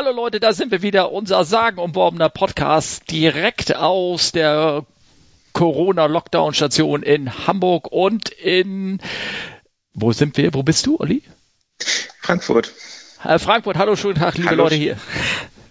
Hallo Leute, da sind wir wieder, unser sagenumworbener Podcast direkt aus der Corona-Lockdown-Station in Hamburg und in, wo sind wir? Wo bist du, Olli? Frankfurt. Äh, Frankfurt, hallo, schönen Tag, liebe hallo, Leute hier.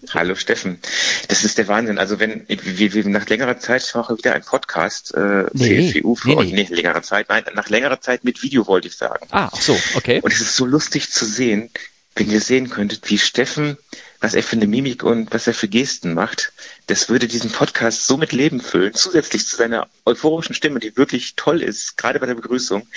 Hallo Steffen, das ist der Wahnsinn. Also wenn wir, wir nach längerer Zeit ich mache wieder ein Podcast äh, nee, CFU für nee, euch, nee, längerer Zeit, nein, nach längerer Zeit mit Video wollte ich sagen. Ah, ach so, okay. Und es ist so lustig zu sehen, wenn ihr sehen könntet, wie Steffen, was er für eine Mimik und was er für Gesten macht, das würde diesen Podcast so mit Leben füllen, zusätzlich zu seiner euphorischen Stimme, die wirklich toll ist, gerade bei der Begrüßung.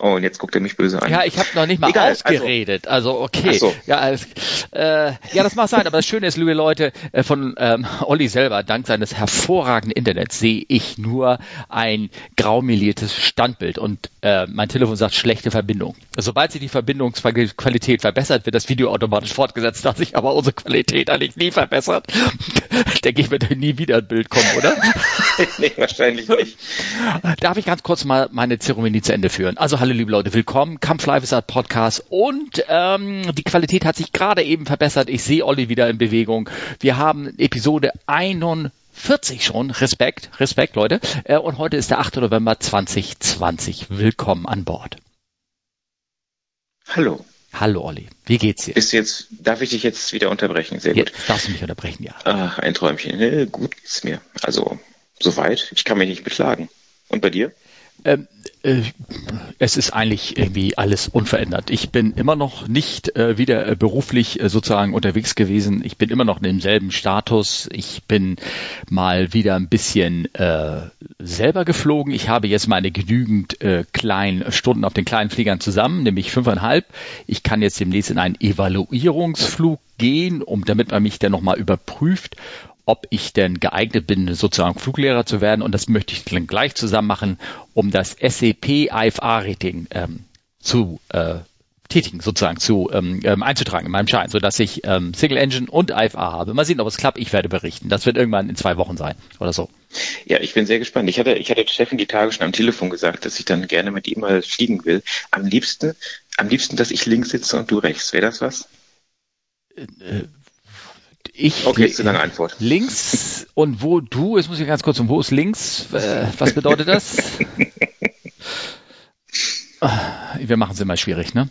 Oh, und jetzt guckt er mich böse an. Ja, ich habe noch nicht mal Egal, ausgeredet. Also, also okay. So. Ja, äh, ja, das mag sein. Aber das Schöne ist, liebe Leute, äh, von ähm, Olli selber, dank seines hervorragenden Internets, sehe ich nur ein graumeliertes Standbild und äh, mein Telefon sagt schlechte Verbindung. Sobald sich die Verbindungsqualität verbessert, wird das Video automatisch fortgesetzt. Da sich aber unsere Qualität eigentlich nie verbessert, denke ich, wird nie wieder ein Bild kommen, oder? nee, wahrscheinlich nicht. Darf ich ganz kurz mal meine Zeremonie zu Ende führen? Also hallo liebe Leute, willkommen. Kampf Live ist ein Podcast und ähm, die Qualität hat sich gerade eben verbessert. Ich sehe Olli wieder in Bewegung. Wir haben Episode 41 schon. Respekt, Respekt, Leute. Äh, und heute ist der 8. November 2020. Willkommen an Bord. Hallo. Hallo Olli, wie geht's dir? Bist jetzt, darf ich dich jetzt wieder unterbrechen? Sehr gut. Jetzt darfst du mich unterbrechen, ja. Ach, ein Träumchen. Nee, gut geht's mir. Also, soweit. Ich kann mich nicht beklagen. Und bei dir? Ähm, äh, es ist eigentlich irgendwie alles unverändert. Ich bin immer noch nicht äh, wieder äh, beruflich äh, sozusagen unterwegs gewesen. Ich bin immer noch in demselben Status. Ich bin mal wieder ein bisschen äh, selber geflogen. Ich habe jetzt meine genügend äh, kleinen Stunden auf den kleinen Fliegern zusammen, nämlich fünfeinhalb. Ich kann jetzt demnächst in einen Evaluierungsflug gehen, um damit man mich dann nochmal überprüft, ob ich denn geeignet bin, sozusagen Fluglehrer zu werden. Und das möchte ich dann gleich zusammen machen, um das SEP IFA-Rating ähm, zu äh, tätigen, sozusagen zu ähm, ähm, einzutragen in meinem Schein, sodass ich ähm, Single Engine und IFA habe. Mal sehen, ob es klappt. Ich werde berichten. Das wird irgendwann in zwei Wochen sein oder so. Ja, ich bin sehr gespannt. Ich hatte, ich hatte Steffen die Tage schon am Telefon gesagt, dass ich dann gerne mit ihm mal fliegen will. Am liebsten, am liebsten, dass ich links sitze und du rechts. Wäre das was? Äh, äh ich okay, ist eine lange Antwort. links und wo du, jetzt muss ich ganz kurz um, wo ist links? Äh, was bedeutet das? Wir machen es immer schwierig, ne?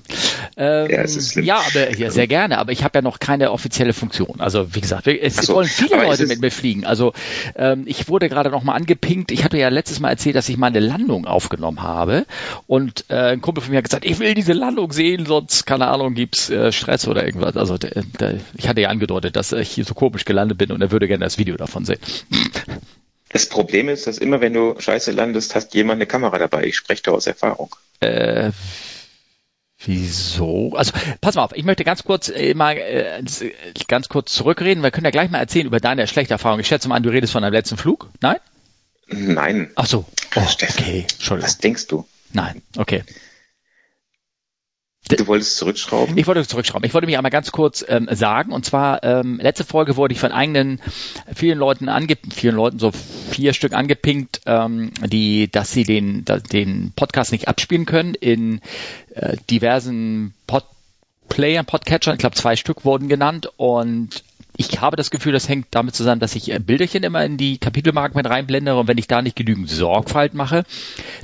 Ähm, ja, es ist ja, aber ja, sehr gerne. Aber ich habe ja noch keine offizielle Funktion. Also wie gesagt, es so, wollen viele Leute mit mir fliegen. Also ähm, ich wurde gerade noch mal angepinkt. Ich hatte ja letztes Mal erzählt, dass ich mal eine Landung aufgenommen habe und äh, ein Kumpel von mir hat gesagt, ich will diese Landung sehen, sonst keine Ahnung gibt's äh, Stress oder irgendwas. Also der, der, ich hatte ja angedeutet, dass ich hier so komisch gelandet bin und er würde gerne das Video davon sehen. Das Problem ist, dass immer wenn du scheiße landest, hast jemand eine Kamera dabei. Ich spreche da aus Erfahrung. Äh, wieso? Also pass mal auf, ich möchte ganz kurz äh, mal äh, ganz kurz zurückreden. Wir können ja gleich mal erzählen über deine schlechte Erfahrung. Ich schätze mal an, du redest von deinem letzten Flug. Nein? Nein. Ach so. Oh, okay. Entschuldigung. Was denkst du? Nein. Okay. Du wolltest zurückschrauben? Ich wollte zurückschrauben. Ich wollte mich einmal ganz kurz ähm, sagen. Und zwar, ähm, letzte Folge wurde ich von eigenen vielen Leuten ange vielen Leuten, so vier Stück angepinkt, ähm, die, dass sie den, den Podcast nicht abspielen können in äh, diversen Pod Playern, Podcatchern. Ich glaube, zwei Stück wurden genannt. Und ich habe das Gefühl, das hängt damit zusammen, dass ich äh, Bilderchen immer in die Kapitelmarken mit reinblende und wenn ich da nicht genügend Sorgfalt mache,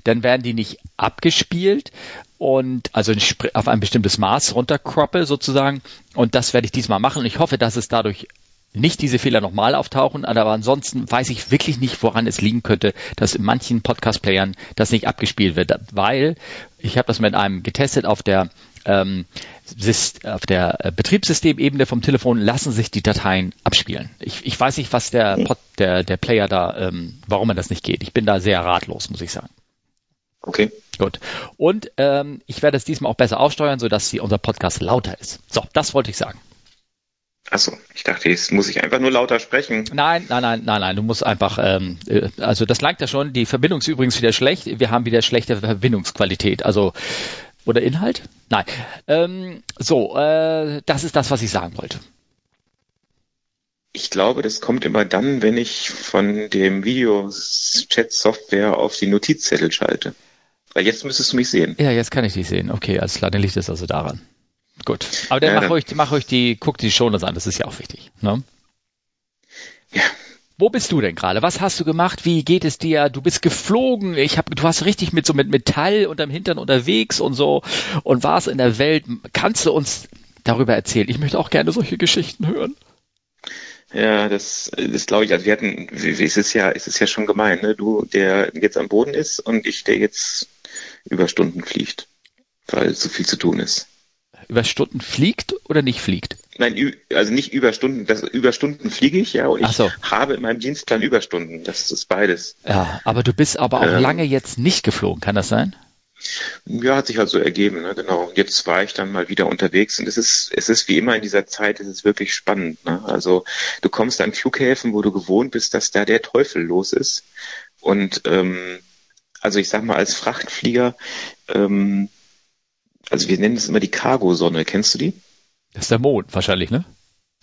dann werden die nicht abgespielt und also auf ein bestimmtes Maß runtercroppe sozusagen. Und das werde ich diesmal machen. Und ich hoffe, dass es dadurch nicht diese Fehler nochmal auftauchen, aber ansonsten weiß ich wirklich nicht, woran es liegen könnte, dass in manchen Podcast-Playern das nicht abgespielt wird, weil ich habe das mit einem getestet auf der ähm, auf der äh, Betriebssystemebene vom Telefon lassen sich die Dateien abspielen. Ich, ich weiß nicht, was der, Pod, der, der Player da, ähm, warum er das nicht geht. Ich bin da sehr ratlos, muss ich sagen. Okay. Gut. Und ähm, ich werde es diesmal auch besser aufsteuern, sodass die, unser Podcast lauter ist. So, das wollte ich sagen. Achso, ich dachte, jetzt muss ich einfach nur lauter sprechen. Nein, nein, nein, nein, nein. Du musst einfach, ähm, äh, also das langt ja schon. Die Verbindung ist übrigens wieder schlecht. Wir haben wieder schlechte Verbindungsqualität. Also oder Inhalt? Nein. Ähm, so, äh, das ist das, was ich sagen wollte. Ich glaube, das kommt immer dann, wenn ich von dem Video-Chat-Software auf die Notizzettel schalte. Weil jetzt müsstest du mich sehen. Ja, jetzt kann ich dich sehen. Okay, alles klar, dann liegt es also daran. gut. Aber dann ja, mach, euch, mach euch die, guckt die Shownotes an, das ist ja auch wichtig. Ne? Ja. Wo bist du denn gerade? Was hast du gemacht? Wie geht es dir? Du bist geflogen. Ich hab, du warst richtig mit so mit Metall unterm Hintern unterwegs und so und warst in der Welt. Kannst du uns darüber erzählen? Ich möchte auch gerne solche Geschichten hören. Ja, das, das glaube ich. Also wir hatten, es ist ja, es ist ja schon gemein, ne? Du, der jetzt am Boden ist und ich, der jetzt über Stunden fliegt, weil so viel zu tun ist. Über Stunden fliegt oder nicht fliegt? Nein, also nicht Überstunden. Das, Überstunden fliege ich, ja, und ich so. habe in meinem Dienstplan Überstunden. Das ist beides. Ja, aber du bist aber auch ähm, lange jetzt nicht geflogen, kann das sein? Ja, hat sich halt so ergeben, ne? genau. Jetzt war ich dann mal wieder unterwegs und es ist, es ist wie immer in dieser Zeit, es ist wirklich spannend. Ne? Also du kommst an Flughäfen, wo du gewohnt bist, dass da der Teufel los ist. Und ähm, also ich sag mal, als Frachtflieger, ähm, also wir nennen es immer die Cargo-Sonne, kennst du die? Das ist der Mond wahrscheinlich, ne?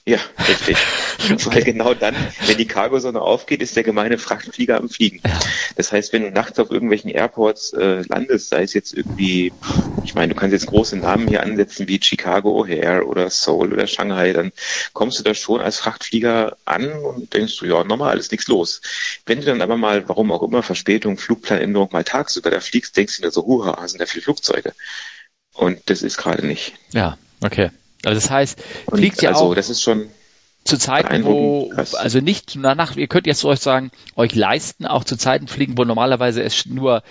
Ja, richtig. Weil genau dann, wenn die Cargosonne aufgeht, ist der gemeine Frachtflieger am Fliegen. Ja. Das heißt, wenn du nachts auf irgendwelchen Airports äh, landest, sei es jetzt irgendwie, ich meine, du kannst jetzt große Namen hier ansetzen wie Chicago O'Hare oder Seoul oder Shanghai, dann kommst du da schon als Frachtflieger an und denkst du, ja, normal, ist nichts los. Wenn du dann aber mal, warum auch immer, Verspätung, Flugplanänderung mal tagsüber da fliegst, denkst du dir so, huha, sind da viele Flugzeuge. Und das ist gerade nicht. Ja, okay. Also das heißt, fliegt ja also, auch. Das ist schon zu Zeiten, wo, also nicht danach, ihr könnt jetzt euch sagen, euch leisten, auch zu Zeiten fliegen, wo normalerweise es nur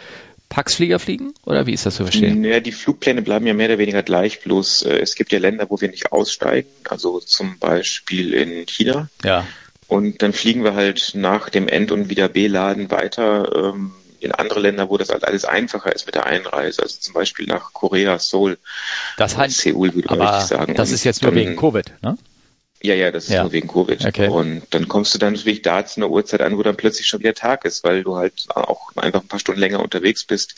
Paxflieger fliegen? Oder wie ist das zu verstehen? Naja, die Flugpläne bleiben ja mehr oder weniger gleich, bloß äh, es gibt ja Länder, wo wir nicht aussteigen, also zum Beispiel in China. Ja. Und dann fliegen wir halt nach dem End- und wieder B-Laden weiter ähm, in andere Länder, wo das halt alles einfacher ist mit der Einreise, also zum Beispiel nach Korea, Seoul, das heißt, Seoul würde aber ich sagen. Das ist jetzt nur dann, wegen Covid, ne? Ja, ja, das ist ja. nur wegen Covid. Okay. Und dann kommst du dann natürlich da zu einer Uhrzeit an, wo dann plötzlich schon wieder Tag ist, weil du halt auch einfach ein paar Stunden länger unterwegs bist.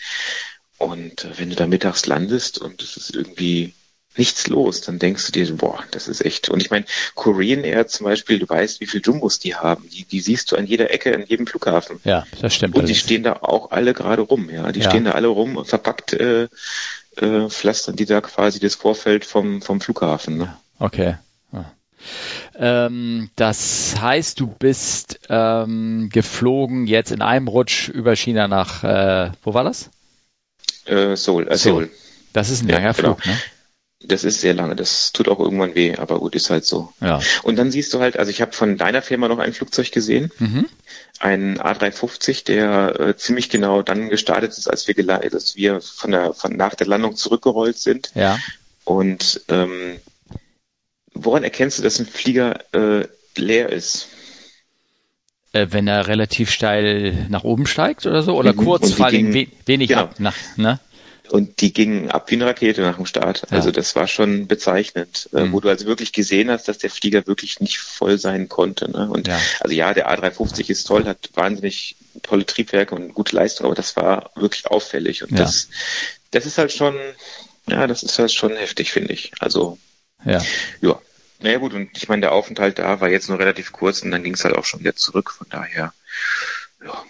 Und wenn du da mittags landest und es ist irgendwie nichts los, dann denkst du dir, boah, das ist echt. Und ich meine, Korean Air zum Beispiel, du weißt, wie viel Jumbos die haben. Die, die siehst du an jeder Ecke, an jedem Flughafen. Ja, das stimmt. Und die stehen da auch alle gerade rum, ja. Die ja. stehen da alle rum und verpackt äh, äh, pflastern die da quasi das Vorfeld vom, vom Flughafen. Ne? Okay. Ähm, das heißt, du bist ähm, geflogen jetzt in einem Rutsch über China nach, äh, wo war das? Äh, Seoul. Äh, Seoul. Das ist ein langer ja, genau. Flug, ne? Das ist sehr lange, das tut auch irgendwann weh, aber gut, ist halt so. Ja. Und dann siehst du halt, also ich habe von deiner Firma noch ein Flugzeug gesehen, mhm. ein A350, der äh, ziemlich genau dann gestartet ist, als wir, als wir von der, von nach der Landung zurückgerollt sind. Ja. Und ähm, woran erkennst du, dass ein Flieger äh, leer ist? Äh, wenn er relativ steil nach oben steigt oder so, oder mhm. kurz vor allem wenig genau. ab, nach, ne? Und die gingen ab wie eine Rakete nach dem Start. Also das war schon bezeichnend, äh, mhm. wo du also wirklich gesehen hast, dass der Flieger wirklich nicht voll sein konnte. Ne? Und ja. also ja, der A350 ist toll, hat wahnsinnig tolle Triebwerke und gute Leistung, aber das war wirklich auffällig. Und ja. das, das ist halt schon, ja, das ist halt schon heftig, finde ich. Also ja. ja. Naja gut, und ich meine, der Aufenthalt da war jetzt nur relativ kurz und dann ging es halt auch schon wieder zurück. Von daher, ja,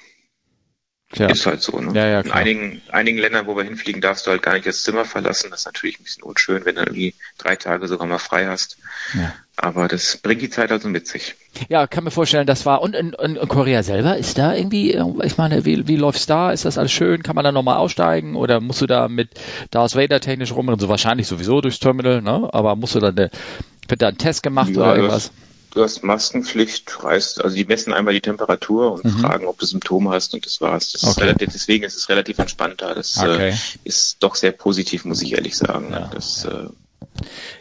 ja. Ist halt so. Ne? Ja, ja, In einigen, einigen Ländern, wo wir hinfliegen, darfst du halt gar nicht das Zimmer verlassen. Das ist natürlich ein bisschen unschön, wenn du irgendwie drei Tage sogar mal frei hast. Ja. Aber das bringt die Zeit also mit sich. Ja, kann mir vorstellen, das war. Und in, in Korea selber, ist da irgendwie, ich meine, wie, wie läuft's da? Ist das alles schön? Kann man da nochmal aussteigen? Oder musst du da mit Darth Vader technisch rumrennen? So wahrscheinlich sowieso durchs Terminal, ne? Aber musst du da, wird da ein Test gemacht ja, oder irgendwas? Du hast Maskenpflicht, reist, also die messen einmal die Temperatur und mhm. fragen, ob du Symptome hast und das war's. Das okay. ist relativ, deswegen ist es relativ entspannter. Das äh, okay. äh, ist doch sehr positiv, muss ich ehrlich sagen. Ja, das, ja. Äh,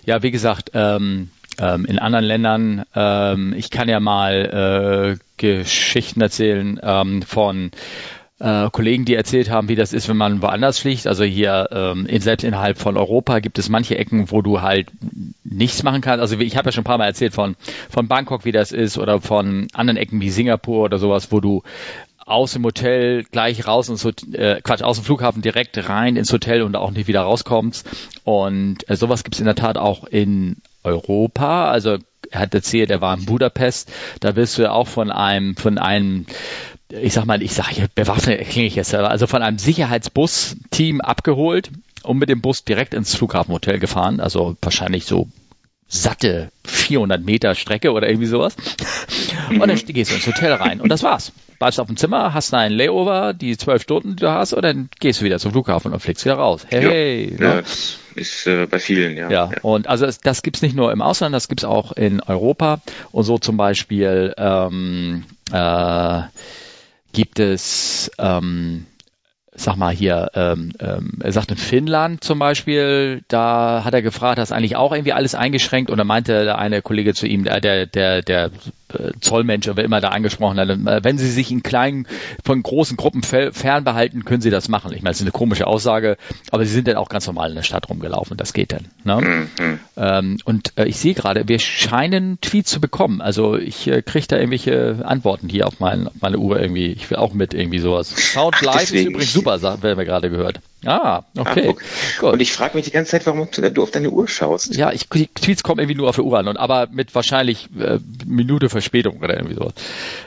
ja wie gesagt, ähm, ähm, in anderen Ländern, ähm, ich kann ja mal äh, Geschichten erzählen ähm, von äh, Kollegen, die erzählt haben, wie das ist, wenn man woanders fliegt. Also hier ähm, in, selbst innerhalb von Europa gibt es manche Ecken, wo du halt nichts machen kannst. Also ich habe ja schon ein paar Mal erzählt von, von Bangkok, wie das ist, oder von anderen Ecken wie Singapur oder sowas, wo du aus dem Hotel gleich raus ins Hotel, äh, Quatsch, aus dem Flughafen direkt rein ins Hotel und auch nicht wieder rauskommst. Und äh, sowas gibt es in der Tat auch in Europa. Also er hat erzählt, er war in Budapest. Da wirst du auch von einem, von einem ich sag mal, ich sage bewaffnet klinge ich jetzt, also von einem Sicherheitsbus-Team abgeholt und mit dem Bus direkt ins Flughafenhotel gefahren, also wahrscheinlich so satte 400 Meter Strecke oder irgendwie sowas. Und dann gehst du ins Hotel rein und das war's. Bleibst auf dem Zimmer, hast einen Layover, die zwölf Stunden, die du hast, und dann gehst du wieder zum Flughafen und fliegst wieder raus. Hey, ja, ja, das ist äh, bei vielen, ja. Ja, und also das, das gibt's nicht nur im Ausland, das gibt's auch in Europa. Und so zum Beispiel ähm, äh, gibt es ähm, sag mal hier, ähm, ähm, er sagt in Finnland zum Beispiel, da hat er gefragt, hast eigentlich auch irgendwie alles eingeschränkt? Und da meinte der eine Kollege zu ihm, der, der, der, äh, Zollmensch, wer immer da angesprochen hat, äh, wenn Sie sich in kleinen, von großen Gruppen fernbehalten, können Sie das machen. Ich meine, das ist eine komische Aussage, aber Sie sind dann auch ganz normal in der Stadt rumgelaufen, das geht dann. Ne? Mhm. Ähm, und äh, ich sehe gerade, wir scheinen Tweets zu bekommen. Also ich äh, kriege da irgendwelche Antworten hier auf, mein, auf meine Uhr irgendwie. Ich will auch mit irgendwie sowas. Sound Live ist übrigens super, werden wir gerade gehört. Ah, okay. Ah, okay. Und ich frage mich die ganze Zeit, warum du auf deine Uhr schaust. Ja, ich, die Tweets kommen irgendwie nur auf der Uhr an, und, aber mit wahrscheinlich äh, Minute Verspätung oder irgendwie sowas.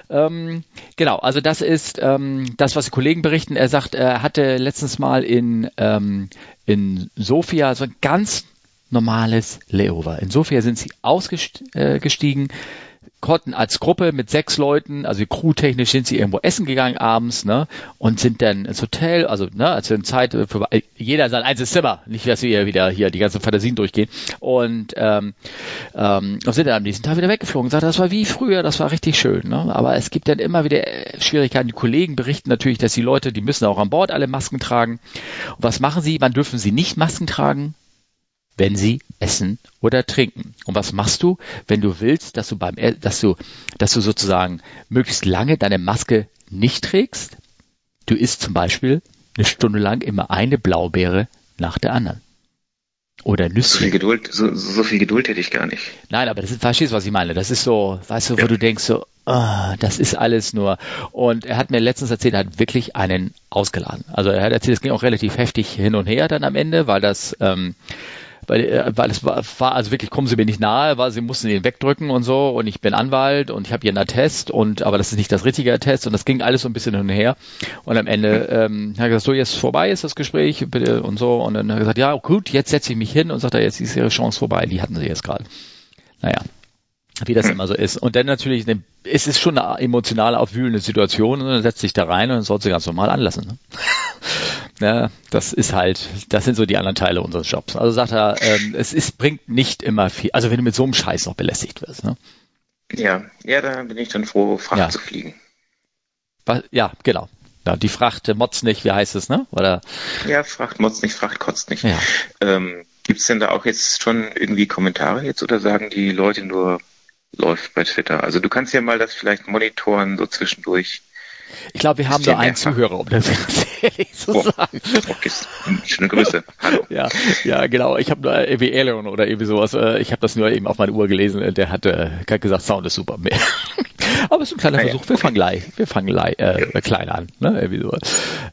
Ähm, genau, also das ist ähm, das, was die Kollegen berichten. Er sagt, er hatte letztens mal in, ähm, in Sofia so ein ganz normales Layover. In Sofia sind sie ausgestiegen, konnten als Gruppe mit sechs Leuten, also crewtechnisch sind sie irgendwo essen gegangen abends, ne, und sind dann ins Hotel, also, ne, als in Zeit für jeder sein einzelnes Zimmer, nicht, dass wir wieder hier die ganzen Fantasien durchgehen, und, ähm, ähm, und sind dann am nächsten Tag wieder weggeflogen, sagt, das war wie früher, das war richtig schön, ne, aber es gibt dann immer wieder Schwierigkeiten, die Kollegen berichten natürlich, dass die Leute, die müssen auch an Bord alle Masken tragen, und was machen sie, wann dürfen sie nicht Masken tragen? Wenn sie essen oder trinken. Und was machst du, wenn du willst, dass du beim, dass du, dass du sozusagen möglichst lange deine Maske nicht trägst? Du isst zum Beispiel eine Stunde lang immer eine Blaubeere nach der anderen. Oder Nüsse. So viel Geduld, so, so, viel Geduld hätte ich gar nicht. Nein, aber das ist, verstehst du, was ich meine? Das ist so, weißt du, ja. wo du denkst so, oh, das ist alles nur. Und er hat mir letztens erzählt, er hat wirklich einen ausgeladen. Also er hat erzählt, es ging auch relativ heftig hin und her dann am Ende, weil das, ähm, weil, äh, weil es war, war, also wirklich, kommen Sie mir nicht nahe, weil Sie mussten ihn wegdrücken und so und ich bin Anwalt und ich habe hier einen Attest und aber das ist nicht das richtige Attest und das ging alles so ein bisschen hin und her und am Ende ähm, hat er gesagt, so jetzt vorbei ist das Gespräch bitte und so und dann hat er gesagt, ja gut, jetzt setze ich mich hin und sagt er, jetzt ist Ihre Chance vorbei, die hatten Sie jetzt gerade. Naja, wie das immer so ist. Und dann natürlich, eine, es ist schon eine emotional aufwühlende Situation und dann setzt sich da rein und dann soll sie ganz normal anlassen. Ne? Ja, das ist halt, das sind so die anderen Teile unseres Jobs. Also sagt er, ähm, es ist, bringt nicht immer viel, also wenn du mit so einem Scheiß noch belästigt wirst. Ne? Ja, ja, da bin ich dann froh, Fracht ja. zu fliegen. Was, ja, genau. Ja, die Fracht motzt nicht, wie heißt es, ne? Oder? Ja, Fracht motzt nicht, Fracht kotzt nicht. Ja. Ähm, Gibt es denn da auch jetzt schon irgendwie Kommentare jetzt oder sagen die Leute nur, läuft bei Twitter? Also du kannst ja mal das vielleicht monitoren, so zwischendurch. Ich glaube, wir haben da einen Zuhörer, um das ganz ehrlich zu oh, sagen. Okay, schöne Grüße. Hallo. Ja, ja, genau. Ich habe nur irgendwie Elon oder irgendwie sowas. Äh, ich habe das nur eben auf meine Uhr gelesen. Der hat, hat gesagt, Sound ist super. Aber es ist ein kleiner ah, Versuch. Ja. Wir fangen gleich, wir fangen gleich, äh, ja. klein an. Ne? Irgendwie so.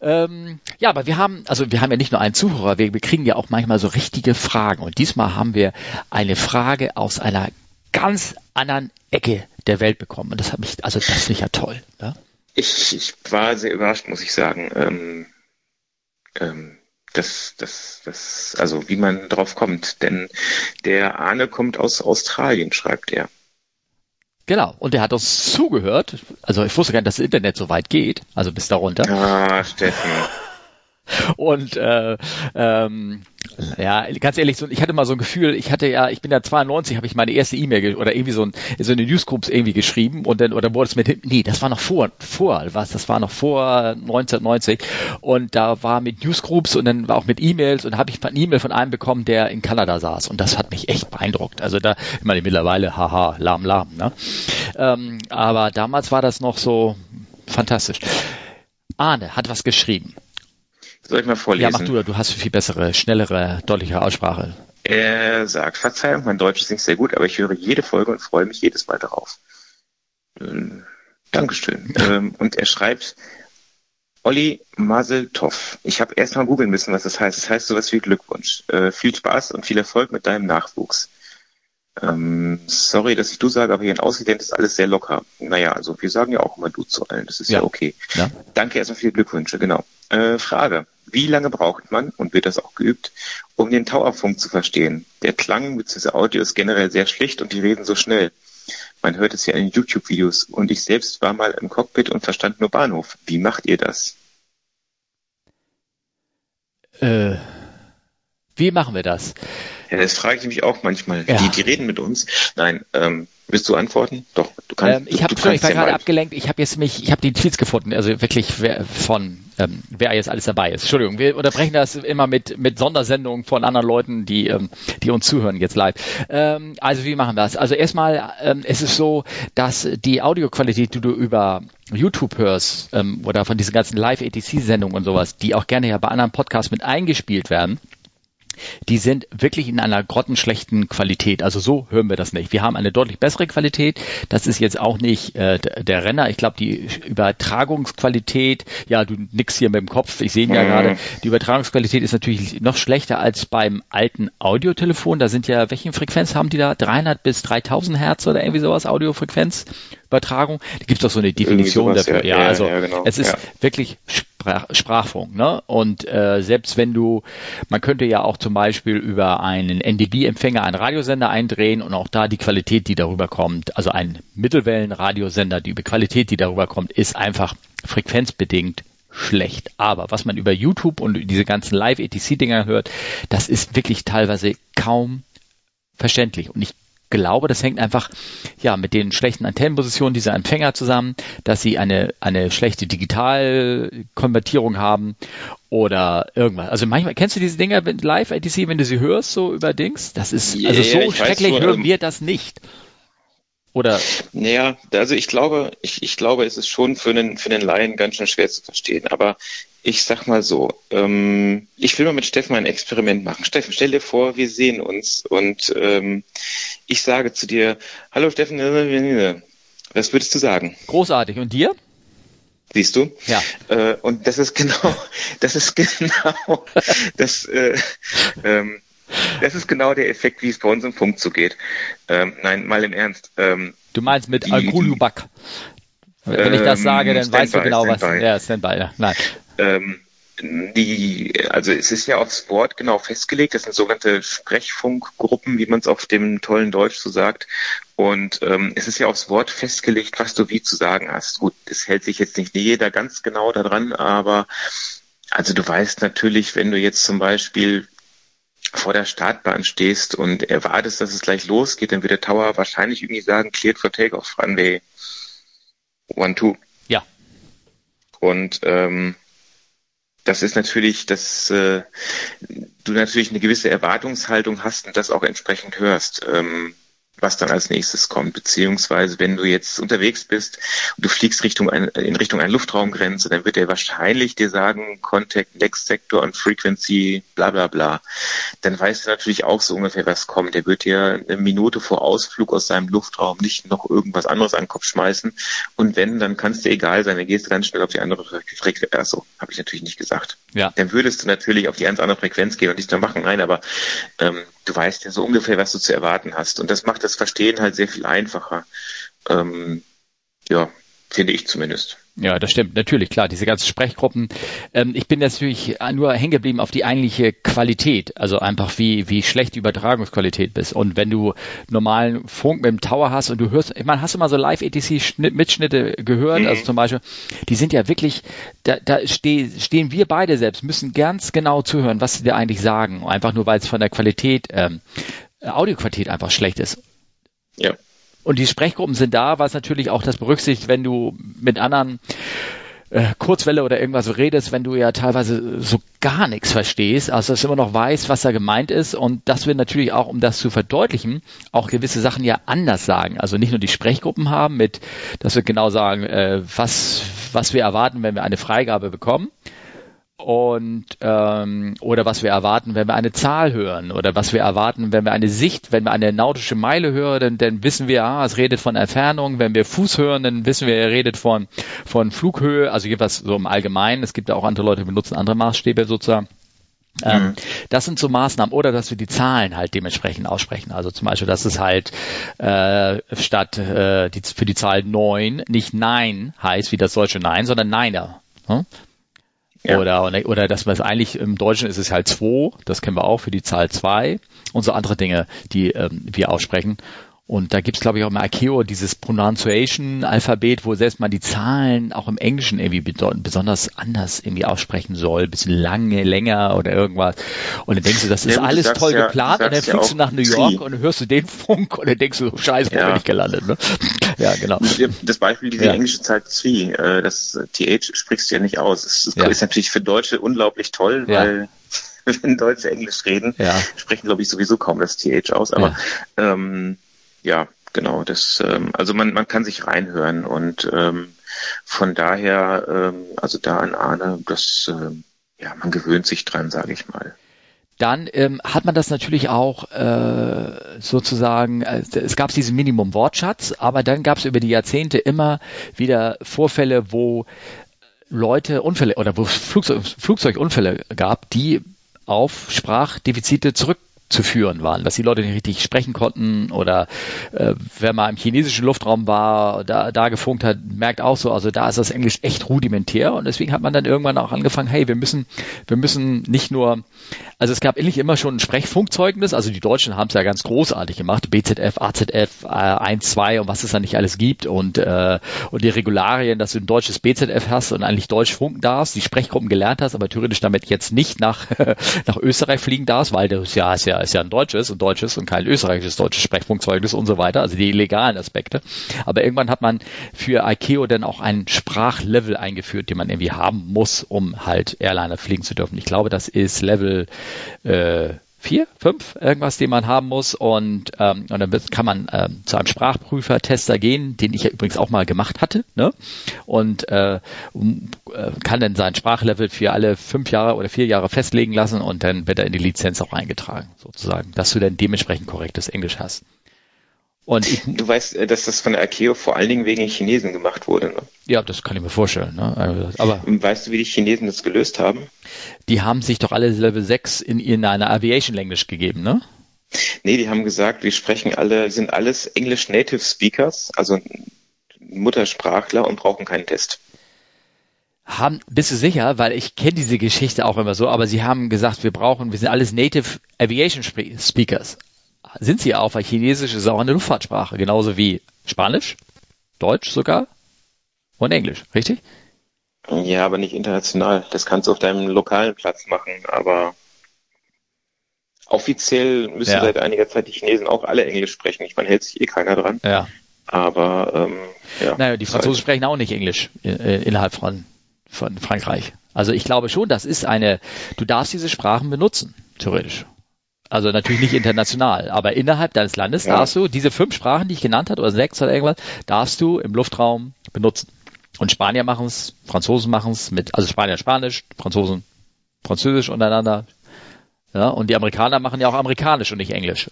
Ähm, ja, aber wir haben, also wir haben ja nicht nur einen Zuhörer, wir, wir kriegen ja auch manchmal so richtige Fragen. Und diesmal haben wir eine Frage aus einer ganz anderen Ecke der Welt bekommen. Und das hat mich, also das finde ich ja toll. Ne? Ich, ich war sehr überrascht, muss ich sagen. Ähm, ähm, das, das, das, also wie man drauf kommt. Denn der Arne kommt aus Australien, schreibt er. Genau, und der hat uns zugehört. Also ich wusste gar nicht, dass das Internet so weit geht, also bis darunter. Ah, Steffen. Und äh, ähm, ja, ganz ehrlich, so, ich hatte mal so ein Gefühl, ich hatte ja, ich bin ja 92, habe ich meine erste E-Mail oder irgendwie so, ein, so eine Newsgroups irgendwie geschrieben und dann oder wurde es mit, nee, das war noch vor, vor, was, das war noch vor 1990 und da war mit Newsgroups und dann war auch mit E-Mails und habe ich eine E-Mail von einem bekommen, der in Kanada saß und das hat mich echt beeindruckt. Also da, ich meine mittlerweile, haha, lahm, lahm, ne? Ähm, aber damals war das noch so fantastisch. Arne hat was geschrieben. Soll ich mal vorlesen? Ja, mach du, du hast viel bessere, schnellere, deutlichere Aussprache. Er sagt, Verzeihung, mein Deutsch ist nicht sehr gut, aber ich höre jede Folge und freue mich jedes Mal darauf. Ähm, Dankeschön. ähm, und er schreibt, Olli Maseltoff. Ich habe erst mal googeln müssen, was das heißt. Das heißt sowas wie Glückwunsch. Äh, viel Spaß und viel Erfolg mit deinem Nachwuchs. Ähm, sorry, dass ich du sage, aber hier in Ausgedehnt ist alles sehr locker. Naja, also wir sagen ja auch immer du zu allen. Das ist ja, ja okay. Ja. Danke erstmal für die Glückwünsche, genau. Äh, Frage. Wie lange braucht man, und wird das auch geübt, um den Towerfunk zu verstehen? Der Klang bzw. Audio ist generell sehr schlicht und die reden so schnell. Man hört es ja in YouTube-Videos und ich selbst war mal im Cockpit und verstand nur Bahnhof. Wie macht ihr das? Äh, wie machen wir das? Ja, das frage ich mich auch manchmal. Ja. Die, die reden mit uns. Nein, ähm, willst du antworten? Doch, du kannst. Ähm, ich habe ich war gerade abgelenkt. Ich habe jetzt mich, ich habe die Tweets gefunden. Also wirklich wer, von ähm, wer jetzt alles dabei ist. Entschuldigung, wir unterbrechen das immer mit mit Sondersendungen von anderen Leuten, die ähm, die uns zuhören jetzt live. Ähm, also wie machen wir das? Also erstmal, ähm, es ist so, dass die Audioqualität, die du über YouTube hörst ähm, oder von diesen ganzen Live-ETC-Sendungen und sowas, die auch gerne ja bei anderen Podcasts mit eingespielt werden die sind wirklich in einer grottenschlechten Qualität. Also so hören wir das nicht. Wir haben eine deutlich bessere Qualität. Das ist jetzt auch nicht äh, der Renner. Ich glaube, die Übertragungsqualität, ja, du nix hier mit dem Kopf, ich sehe ihn ja mhm. gerade, die Übertragungsqualität ist natürlich noch schlechter als beim alten Audiotelefon. Da sind ja, welche Frequenz haben die da? 300 bis 3000 Hertz oder irgendwie sowas, Audiofrequenz? Übertragung. Da gibt es doch so eine Definition sowas, dafür. Ja, ja, also ja, genau. es ist ja. wirklich Sprach, Sprachfunk. Ne? Und äh, selbst wenn du, man könnte ja auch zum Beispiel über einen NDB-Empfänger einen Radiosender eindrehen und auch da die Qualität, die darüber kommt, also ein Mittelwellen-Radiosender, die Qualität, die darüber kommt, ist einfach frequenzbedingt schlecht. Aber was man über YouTube und diese ganzen Live-ETC-Dinger hört, das ist wirklich teilweise kaum verständlich. Und ich glaube, das hängt einfach ja mit den schlechten Antennenpositionen dieser Empfänger zusammen, dass sie eine eine schlechte Digitalkonvertierung haben oder irgendwas. Also manchmal kennst du diese Dinger live ATC, wenn du sie hörst so über Dings, das ist also so schrecklich weiß, hören wir das nicht. Oder? Naja, also ich glaube, ich, ich glaube, es ist schon für einen, für einen Laien ganz schön schwer zu verstehen. Aber ich sag mal so, ähm, ich will mal mit Steffen ein Experiment machen. Steffen, stell dir vor, wir sehen uns und ähm, ich sage zu dir, hallo Steffen, was würdest du sagen? Großartig. Und dir? Siehst du? Ja. Äh, und das ist genau, das ist genau das, äh, ähm, das ist genau der Effekt, wie es bei uns im Funk zugeht. Ähm, nein, mal im Ernst. Ähm, du meinst mit Alkulubak. Wenn ich das sage, dann Standby, weißt du genau, was. Ja, Standby, ja. Nein. Ähm, die, also es ist ja aufs Wort genau festgelegt. Das sind sogenannte Sprechfunkgruppen, wie man es auf dem tollen Deutsch so sagt. Und ähm, es ist ja aufs Wort festgelegt, was du wie zu sagen hast. Gut, es hält sich jetzt nicht jeder ganz genau daran, aber also du weißt natürlich, wenn du jetzt zum Beispiel vor der Startbahn stehst und erwartest, dass es gleich losgeht, dann wird der Tower wahrscheinlich irgendwie sagen, cleared for takeoff, runway one, two. Ja. Und ähm, das ist natürlich, dass äh, du natürlich eine gewisse Erwartungshaltung hast und das auch entsprechend hörst. Ähm, was dann als nächstes kommt, beziehungsweise wenn du jetzt unterwegs bist und du fliegst Richtung ein, in Richtung einer Luftraumgrenze, dann wird er wahrscheinlich dir sagen, Contact, Next Sector und Frequency, bla bla bla. Dann weißt du natürlich auch so ungefähr, was kommt. Der wird dir eine Minute vor Ausflug aus seinem Luftraum nicht noch irgendwas anderes an den Kopf schmeißen. Und wenn, dann kann es dir egal sein, dann gehst du ganz schnell auf die andere Frequenz. Achso, habe ich natürlich nicht gesagt. Ja. Dann würdest du natürlich auf die ganz andere Frequenz gehen und nichts mehr machen. Nein, aber ähm, du weißt ja so ungefähr, was du zu erwarten hast. Und das macht das Verstehen halt sehr viel einfacher. Ähm, ja, finde ich zumindest. Ja, das stimmt. Natürlich, klar, diese ganzen Sprechgruppen. Ähm, ich bin natürlich nur hängen geblieben auf die eigentliche Qualität, also einfach wie, wie schlecht die Übertragungsqualität ist. Und wenn du normalen Funk mit dem Tower hast und du hörst, ich meine, hast du mal so Live-ETC-Mitschnitte gehört? Mhm. Also zum Beispiel, die sind ja wirklich, da, da steh, stehen wir beide selbst, müssen ganz genau zuhören, was sie dir eigentlich sagen. Einfach nur, weil es von der Qualität, ähm, Audioqualität einfach schlecht ist. Ja. Und die Sprechgruppen sind da, was natürlich auch das berücksichtigt, wenn du mit anderen äh, Kurzwelle oder irgendwas redest, wenn du ja teilweise so gar nichts verstehst, also dass du immer noch weißt, was da gemeint ist und dass wir natürlich auch, um das zu verdeutlichen, auch gewisse Sachen ja anders sagen. Also nicht nur die Sprechgruppen haben mit, dass wir genau sagen, äh, was, was wir erwarten, wenn wir eine Freigabe bekommen, und ähm, oder was wir erwarten, wenn wir eine Zahl hören oder was wir erwarten, wenn wir eine Sicht, wenn wir eine nautische Meile hören, dann, dann wissen wir, ah, es redet von Entfernung. Wenn wir Fuß hören, dann wissen wir, er redet von von Flughöhe. Also jedenfalls so im Allgemeinen. Es gibt ja auch andere Leute, die benutzen andere Maßstäbe sozusagen. Ähm, mhm. Das sind so Maßnahmen oder dass wir die Zahlen halt dementsprechend aussprechen. Also zum Beispiel, dass es halt äh, statt äh, die, für die Zahl neun nicht Nein heißt, wie das deutsche Nein, sondern Neiner. Hm? Oder, oder dass man es eigentlich im Deutschen ist es halt 2, das kennen wir auch für die Zahl 2 und so andere Dinge, die ähm, wir aussprechen. Und da gibt's glaube ich, auch im Akeo dieses Pronunciation-Alphabet, wo selbst mal die Zahlen auch im Englischen irgendwie besonders anders irgendwie aussprechen soll, bisschen lange, länger oder irgendwas. Und dann denkst du, das ist ja, alles toll ja, geplant und dann fliegst du nach New York und dann hörst du den Funk und dann denkst du, scheiße, wo ja. bin ich gelandet. Ne? Ja, genau. Das Beispiel, diese englische Zahl Zwie, äh, das TH sprichst du ja nicht aus. Das ist, ist natürlich für Deutsche unglaublich toll, weil wenn Deutsche Englisch reden, sprechen, glaube ich, sowieso kaum das TH aus. Aber ähm, ja, genau. Das, ähm, also man, man kann sich reinhören und ähm, von daher, ähm, also da an Arne, das, ähm, ja, man gewöhnt sich dran, sage ich mal. Dann ähm, hat man das natürlich auch äh, sozusagen, äh, es gab diesen Minimum-Wortschatz, aber dann gab es über die Jahrzehnte immer wieder Vorfälle, wo Leute Unfälle oder wo es Flugzeug, Flugzeugunfälle gab, die auf Sprachdefizite zurück zu führen waren, dass die Leute nicht richtig sprechen konnten oder äh, wer mal im chinesischen Luftraum war, da, da gefunkt hat, merkt auch so, also da ist das Englisch echt rudimentär und deswegen hat man dann irgendwann auch angefangen, hey, wir müssen, wir müssen nicht nur, also es gab eigentlich immer schon ein Sprechfunkzeugnis, also die Deutschen haben es ja ganz großartig gemacht, BZF, AZF, äh, 1, 2 und was es da nicht alles gibt und, äh, und die Regularien, dass du ein deutsches BZF hast und eigentlich Deutsch funken darfst, die Sprechgruppen gelernt hast, aber theoretisch damit jetzt nicht nach, nach Österreich fliegen darfst, weil das ja ist ja ist ja ein deutsches und deutsches und kein österreichisches deutsches Sprechfunkzeugnis und so weiter, also die legalen Aspekte. Aber irgendwann hat man für ICAO dann auch ein Sprachlevel eingeführt, den man irgendwie haben muss, um halt Airliner fliegen zu dürfen. Ich glaube, das ist Level äh, vier, fünf, irgendwas, den man haben muss. Und, ähm, und dann kann man ähm, zu einem Sprachprüfer, Tester gehen, den ich ja übrigens auch mal gemacht hatte. Ne? Und äh, äh, kann dann sein Sprachlevel für alle fünf Jahre oder vier Jahre festlegen lassen und dann wird er in die Lizenz auch eingetragen, sozusagen, dass du dann dementsprechend korrektes Englisch hast. Und ich, du weißt, äh, dass das von der Akeo vor allen Dingen wegen Chinesen gemacht wurde. Ne? Ja, das kann ich mir vorstellen. Ne? Also, aber weißt du, wie die Chinesen das gelöst haben? Die haben sich doch alle Level 6 in, in einer Aviation Language gegeben, ne? Nee, die haben gesagt, wir sprechen alle, sind alles English Native Speakers, also Muttersprachler und brauchen keinen Test. Haben, bist du sicher? Weil ich kenne diese Geschichte auch immer so, aber sie haben gesagt, wir brauchen, wir sind alles Native Aviation Speakers sind sie auch, weil Chinesisch ist auch eine Luftfahrtsprache, genauso wie Spanisch, Deutsch sogar und Englisch, richtig? Ja, aber nicht international. Das kannst du auf deinem lokalen Platz machen, aber offiziell müssen ja. seit einiger Zeit die Chinesen auch alle Englisch sprechen. Ich meine, hält sich eh keiner dran. Ja. Aber ähm, ja. Naja, die Franzosen sprechen auch nicht Englisch äh, innerhalb von, von Frankreich. Also ich glaube schon, das ist eine, du darfst diese Sprachen benutzen, theoretisch. Also natürlich nicht international, aber innerhalb deines Landes ja. darfst du diese fünf Sprachen, die ich genannt habe, oder sechs oder irgendwas, darfst du im Luftraum benutzen. Und Spanier machen es, Franzosen machen es mit, also Spanier Spanisch, Franzosen Französisch untereinander. Ja, und die Amerikaner machen ja auch Amerikanisch und nicht Englisch.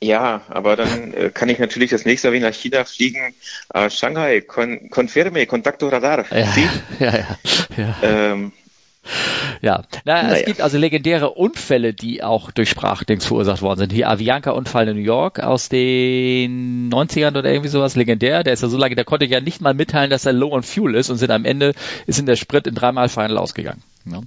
Ja, aber dann äh, kann ich natürlich das nächste Mal nach China fliegen. Äh, Shanghai, con, confirme, contacto radar. Ja, ja, ja. ja. Ähm, ja, naja, naja, es gibt also legendäre Unfälle, die auch durch Sprachdings verursacht worden sind. Hier Avianca-Unfall in New York aus den 90ern oder irgendwie sowas, legendär. Der ist ja so lange, der konnte ja nicht mal mitteilen, dass er low on fuel ist und sind am Ende, ist in der Sprit in dreimal Final ausgegangen. Ja,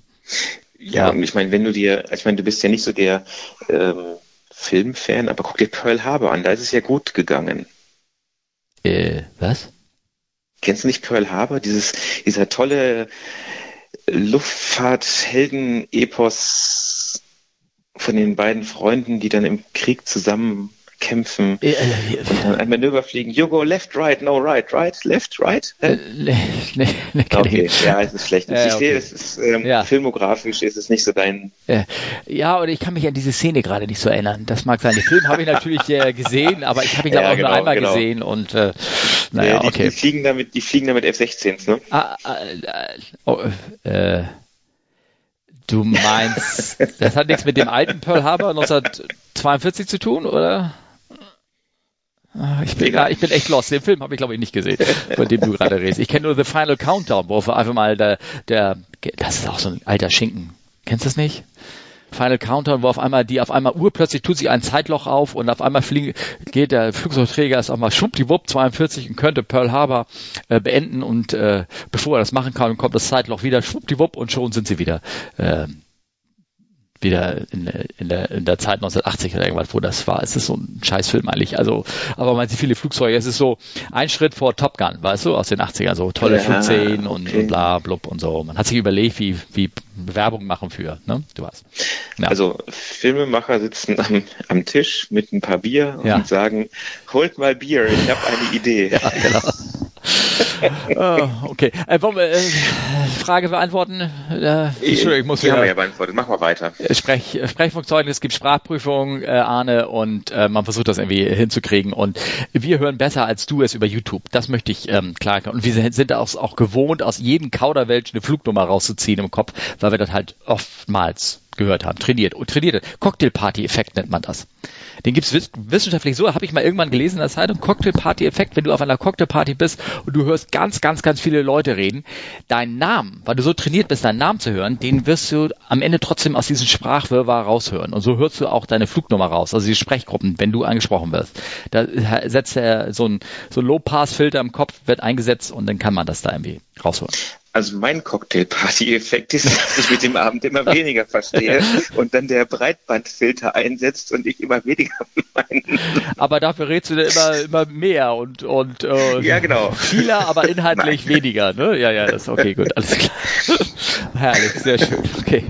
ja, und ich meine, wenn du dir, ich meine, du bist ja nicht so der ähm, Filmfan, aber guck dir Pearl Harbor an, da ist es ja gut gegangen. Äh, was? Kennst du nicht Pearl Harbor? Dieses, dieser tolle Luftfahrt-Helden-Epos von den beiden Freunden, die dann im Krieg zusammen kämpfen äh, äh, und dann ein Manöver fliegen. You go left, right, no right, right, left, right. Äh? Nee, nee, nee, okay, ja, es ist schlecht. Äh, ich sehe, es ist ähm, ja. filmografisch ist es nicht so dein. Ja, und ich kann mich an diese Szene gerade nicht so erinnern. Das mag sein. Den Film habe ich natürlich äh, gesehen, aber ich habe ihn glaube ja, auch genau, nur einmal genau. gesehen und äh, naja, die, okay. Die fliegen damit, die fliegen damit F-16s, ne? Ah, ah, oh, äh, Du meinst, das hat nichts mit dem alten Pearl Harbor 1942 zu tun, oder? Ah, ich bin, ich bin echt lost. Den Film habe ich, glaube ich, nicht gesehen, von dem du gerade redest. Ich kenne nur The Final Countdown, wo einfach mal der, der, das ist auch so ein alter Schinken. Kennst du das nicht? Final Countdown, wo auf einmal die auf einmal urplötzlich tut sich ein Zeitloch auf und auf einmal fliegen, geht der Flugzeugträger ist auch mal schwuppdiwupp 42 und könnte Pearl Harbor äh, beenden und äh, bevor er das machen kann, kommt das Zeitloch wieder schwuppdiwupp und schon sind sie wieder äh, wieder in, in, der, in der Zeit 1980 oder irgendwas, wo das war. Es ist so ein Scheißfilm eigentlich. Also, aber man sieht viele Flugzeuge. Es ist so ein Schritt vor Top Gun, weißt du, aus den 80ern. So tolle ja, Flugszenen und, okay. und bla, blub und so. Man hat sich überlegt, wie, wie Werbung machen für, ne? Du weißt. Ja. Also, Filmemacher sitzen am, am Tisch mit ein paar Bier und ja. sagen, holt mal Bier, ich habe eine Idee. Ja, genau oh, okay. Äh, wollen wir, äh, Frage beantworten? Äh, Entschuldigung, ich muss Die wieder, haben wir ja beantwortet. Machen wir weiter. Äh, Sprech, äh, Sprechfunktionen, es gibt Sprachprüfungen, äh, Arne, und äh, man versucht das irgendwie hinzukriegen. Und wir hören besser als du es über YouTube. Das möchte ich ähm, klar. Und wir sind auch, auch gewohnt, aus jedem Kauderwelsch eine Flugnummer rauszuziehen im Kopf, weil wir das halt oftmals gehört haben, trainiert. Und trainierte. Cocktail-Party-Effekt nennt man das. Den gibt's wissenschaftlich so, habe ich mal irgendwann gelesen in der Zeitung, Cocktail-Party-Effekt, wenn du auf einer Cocktail-Party bist und du hörst ganz, ganz, ganz viele Leute reden, deinen Namen, weil du so trainiert bist, deinen Namen zu hören, den wirst du am Ende trotzdem aus diesem Sprachwirrwarr raushören. Und so hörst du auch deine Flugnummer raus, also die Sprechgruppen, wenn du angesprochen wirst. Da setzt er so ein, so ein Low-Pass-Filter im Kopf, wird eingesetzt und dann kann man das da irgendwie raushören. Also mein Cocktail-Party-Effekt ist, dass ich mit dem Abend immer weniger verstehe und dann der Breitbandfilter einsetzt und ich immer weniger meinen. Aber dafür redest du dann immer, immer mehr und, und äh, ja, genau. vieler, aber inhaltlich Nein. weniger. Ne? Ja, ja, das ist okay, gut, alles klar. Herrlich, sehr schön. Okay.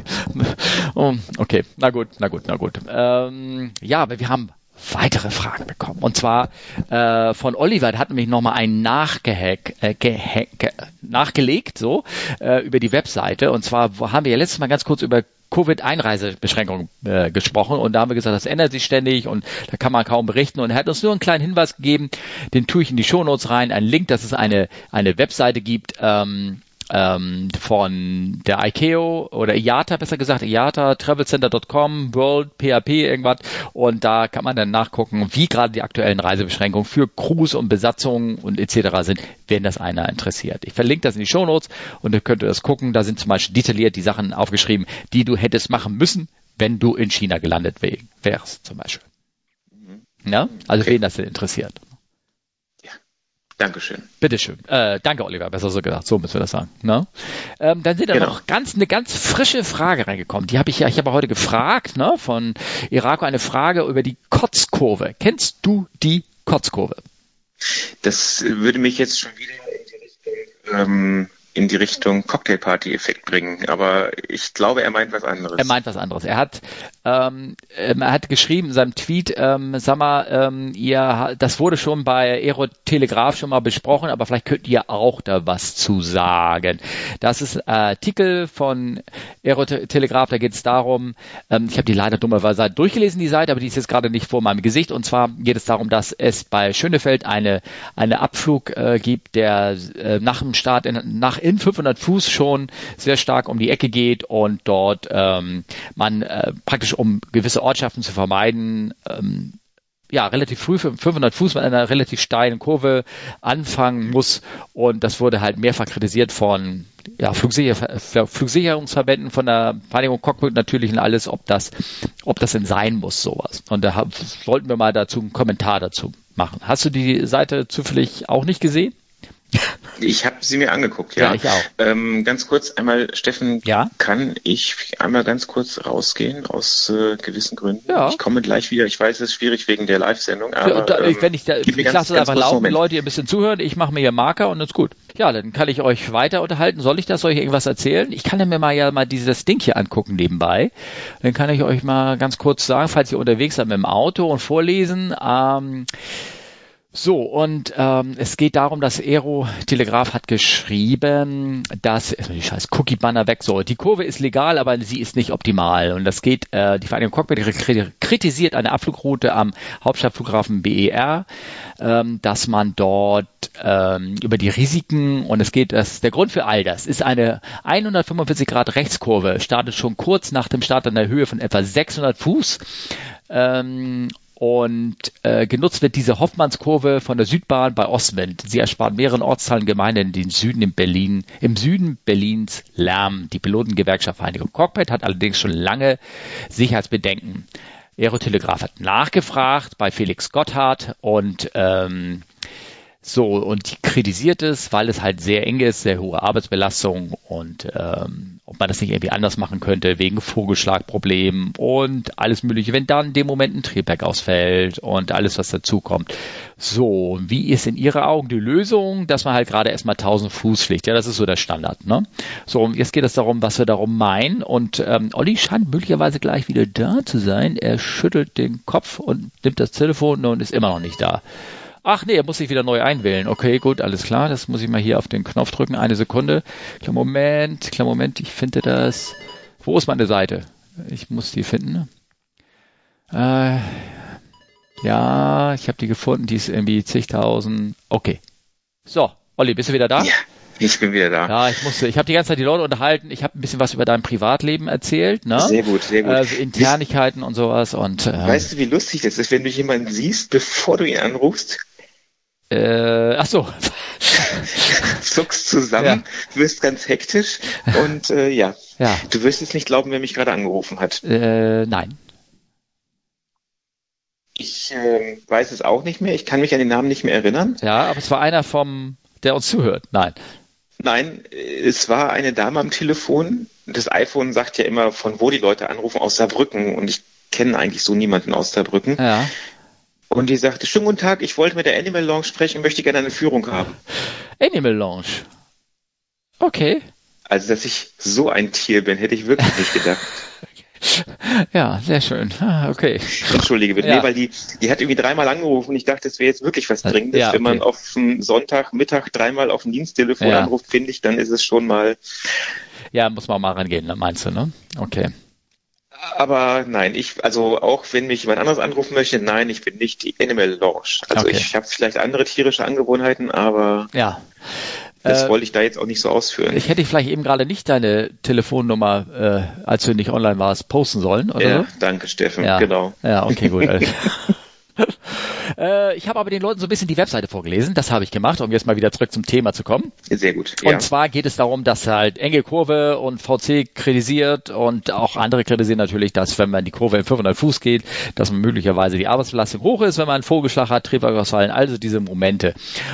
Oh, okay, na gut, na gut, na gut. Ähm, ja, aber wir haben weitere Fragen bekommen. Und zwar äh, von Oliver, der hat nämlich nochmal einen nachgehack, äh, gehack, nachgelegt, so, äh, über die Webseite. Und zwar haben wir ja letztes Mal ganz kurz über Covid-Einreisebeschränkungen äh, gesprochen und da haben wir gesagt, das ändert sich ständig und da kann man kaum berichten und er hat uns nur einen kleinen Hinweis gegeben, den tue ich in die Shownotes rein, einen Link, dass es eine, eine Webseite gibt, ähm, ähm, von der ICAO oder IATA, besser gesagt, IATA, travelcenter.com, World, PHP, irgendwas. Und da kann man dann nachgucken, wie gerade die aktuellen Reisebeschränkungen für Crews und Besatzungen und etc. sind, wenn das einer interessiert. Ich verlinke das in die Show Notes und ihr könnt das gucken. Da sind zum Beispiel detailliert die Sachen aufgeschrieben, die du hättest machen müssen, wenn du in China gelandet wärst, zum Beispiel. Mhm. Ja? Also okay. wen das denn interessiert. Dankeschön. Bitteschön. Äh, danke, Oliver, besser so gesagt. So müssen wir das sagen. Ne? Ähm, dann sind da genau. noch ganz, eine ganz frische Frage reingekommen. Die habe ich ja, ich habe heute gefragt, ne, von Irako eine Frage über die Kotzkurve. Kennst du die Kotzkurve? Das würde mich jetzt schon wieder in die Richtung ähm, in die Richtung Cocktailparty-Effekt bringen. Aber ich glaube, er meint was anderes. Er meint was anderes. Er hat, ähm, ähm, er hat geschrieben in seinem Tweet, ähm, sag mal, ähm, ihr, das wurde schon bei Aerotelegraph schon mal besprochen, aber vielleicht könnt ihr auch da was zu sagen. Das ist ein Artikel von Aerotelegraph, da geht es darum, ähm, ich habe die leider dummerweise durchgelesen, die Seite, aber die ist jetzt gerade nicht vor meinem Gesicht. Und zwar geht es darum, dass es bei Schönefeld eine, eine Abflug äh, gibt, der äh, nach dem Start in, nach in 500 Fuß schon sehr stark um die Ecke geht und dort ähm, man äh, praktisch um gewisse Ortschaften zu vermeiden, ähm, ja, relativ früh für 500 Fuß mit einer relativ steilen Kurve anfangen muss. Und das wurde halt mehrfach kritisiert von ja, Flugsicher Flugsicherungsverbänden, von der Vereinigung Cockpit natürlich und alles, ob das, ob das denn sein muss, sowas. Und da wollten wir mal dazu einen Kommentar dazu machen. Hast du die Seite zufällig auch nicht gesehen? Ich habe sie mir angeguckt, ja. ja ich auch. Ähm, ganz kurz einmal, Steffen, ja? kann ich einmal ganz kurz rausgehen aus äh, gewissen Gründen? Ja. Ich komme gleich wieder. Ich weiß, es ist schwierig wegen der Live-Sendung, aber da, ähm, wenn ich, da, ich lasse es einfach laufen, Moment. Leute, ihr ein bisschen zuhören. Ich mache mir hier Marker und ist gut. Ja, dann kann ich euch weiter unterhalten. Soll ich das euch irgendwas erzählen? Ich kann ja mir mal ja mal dieses Ding hier angucken nebenbei. Dann kann ich euch mal ganz kurz sagen, falls ihr unterwegs seid mit dem Auto und vorlesen. Ähm, so, und ähm, es geht darum, dass Aero Telegraph hat geschrieben, dass, erstmal die scheiß Cookie-Banner weg soll. Die Kurve ist legal, aber sie ist nicht optimal. Und das geht, äh, die Vereinigung Cockpit kritisiert eine Abflugroute am Hauptstadtflughafen BER, ähm, dass man dort ähm, über die Risiken, und es geht, das, der Grund für all das ist eine 145 Grad Rechtskurve, startet schon kurz nach dem Start an der Höhe von etwa 600 Fuß. Ähm, und äh, genutzt wird diese Hoffmannskurve von der Südbahn bei Ostwind. Sie erspart mehreren Ortsteilen Gemeinden in Süden in Berlin, im Süden Berlins Lärm. Die Pilotengewerkschaft Vereinigung Cockpit hat allerdings schon lange Sicherheitsbedenken. Aerotelegraph hat nachgefragt bei Felix Gotthard und ähm, so, und kritisiert es, weil es halt sehr eng ist, sehr hohe Arbeitsbelastung und ähm, ob man das nicht irgendwie anders machen könnte, wegen Vogelschlagproblemen und alles Mögliche, wenn dann in dem Moment ein Triebwerk ausfällt und alles, was dazukommt. So, wie ist in Ihrer Augen die Lösung, dass man halt gerade erstmal 1000 Fuß fliegt? Ja, das ist so der Standard. Ne? So, und jetzt geht es darum, was wir darum meinen. Und ähm, Olli scheint möglicherweise gleich wieder da zu sein. Er schüttelt den Kopf und nimmt das Telefon und ist immer noch nicht da. Ach nee, er muss sich wieder neu einwählen. Okay, gut, alles klar. Das muss ich mal hier auf den Knopf drücken. Eine Sekunde. Klar, Moment, klar, Moment. Ich finde das. Wo ist meine Seite? Ich muss die finden. Äh, ja, ich habe die gefunden. Die ist irgendwie zigtausend. Okay. So, Olli, bist du wieder da? Ja. Ich bin wieder da. Ja, ich musste, ich habe die ganze Zeit die Leute unterhalten. Ich habe ein bisschen was über dein Privatleben erzählt, ne? Sehr gut, sehr gut. Also Internigkeiten und sowas und. Äh, weißt du, wie lustig das ist, wenn du jemanden siehst, bevor du ihn anrufst? Äh, ach so. Zuckst zusammen, ja. wirst ganz hektisch und äh, ja. ja. Du wirst jetzt nicht glauben, wer mich gerade angerufen hat. Äh, nein. Ich äh, weiß es auch nicht mehr. Ich kann mich an den Namen nicht mehr erinnern. Ja, aber es war einer vom, der uns zuhört. Nein. Nein, es war eine Dame am Telefon. Das iPhone sagt ja immer, von wo die Leute anrufen, aus Saarbrücken. Und ich kenne eigentlich so niemanden aus Saarbrücken. Ja. Und die sagte, schönen guten Tag, ich wollte mit der Animal Lounge sprechen, möchte gerne eine Führung haben. Animal Lounge. Okay. Also, dass ich so ein Tier bin, hätte ich wirklich nicht gedacht. Ja, sehr schön. Ah, okay. Entschuldige bitte. Ja. Nee, weil die, die hat irgendwie dreimal angerufen und ich dachte, es wäre jetzt wirklich was Dringendes. Ja, okay. Wenn man auf dem Sonntagmittag dreimal auf dem Diensttelefon ja. anruft, finde ich, dann ist es schon mal. Ja, muss man mal rangehen, meinst du, ne? Okay. Aber nein, ich, also auch wenn mich jemand anderes anrufen möchte, nein, ich bin nicht die Animal Lounge. Also okay. ich habe vielleicht andere tierische Angewohnheiten, aber. Ja. Das äh, wollte ich da jetzt auch nicht so ausführen. Ich hätte vielleicht eben gerade nicht deine Telefonnummer, äh, als du nicht online warst, posten sollen, oder? Ja, danke, Steffen, ja. genau. Ja, okay, gut. Äh, ich habe aber den Leuten so ein bisschen die Webseite vorgelesen. Das habe ich gemacht, um jetzt mal wieder zurück zum Thema zu kommen. Sehr gut. Ja. Und zwar geht es darum, dass halt enge Kurve und VC kritisiert und auch andere kritisieren natürlich, dass wenn man die Kurve in 500 Fuß geht, dass man möglicherweise die Arbeitsbelastung hoch ist, wenn man einen Vogelschlag hat, Triebwerkausfallen, also diese Momente.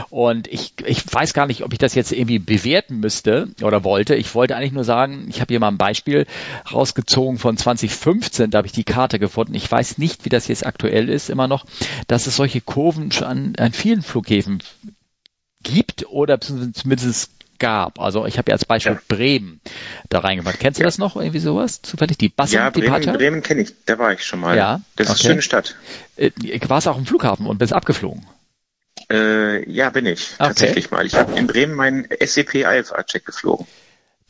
Und ich, ich weiß gar nicht, ob ich das jetzt irgendwie bewerten müsste oder wollte. Ich wollte eigentlich nur sagen, ich habe hier mal ein Beispiel rausgezogen von 2015, da habe ich die Karte gefunden. Ich weiß nicht, wie das jetzt aktuell ist immer noch, dass es solche Kurven schon an, an vielen Flughäfen gibt oder zumindest gab. Also ich habe ja als Beispiel ja. Bremen da reingemacht. Kennst du ja. das noch, irgendwie sowas? Zufällig die Bassum Ja, Bremen, Bremen kenne ich, da war ich schon mal. Ja, das okay. ist eine schöne Stadt. Äh, warst du auch im Flughafen und bist abgeflogen? Äh, ja, bin ich. Okay. Tatsächlich mal. Ich habe in Bremen meinen SEP IFA-Check geflogen.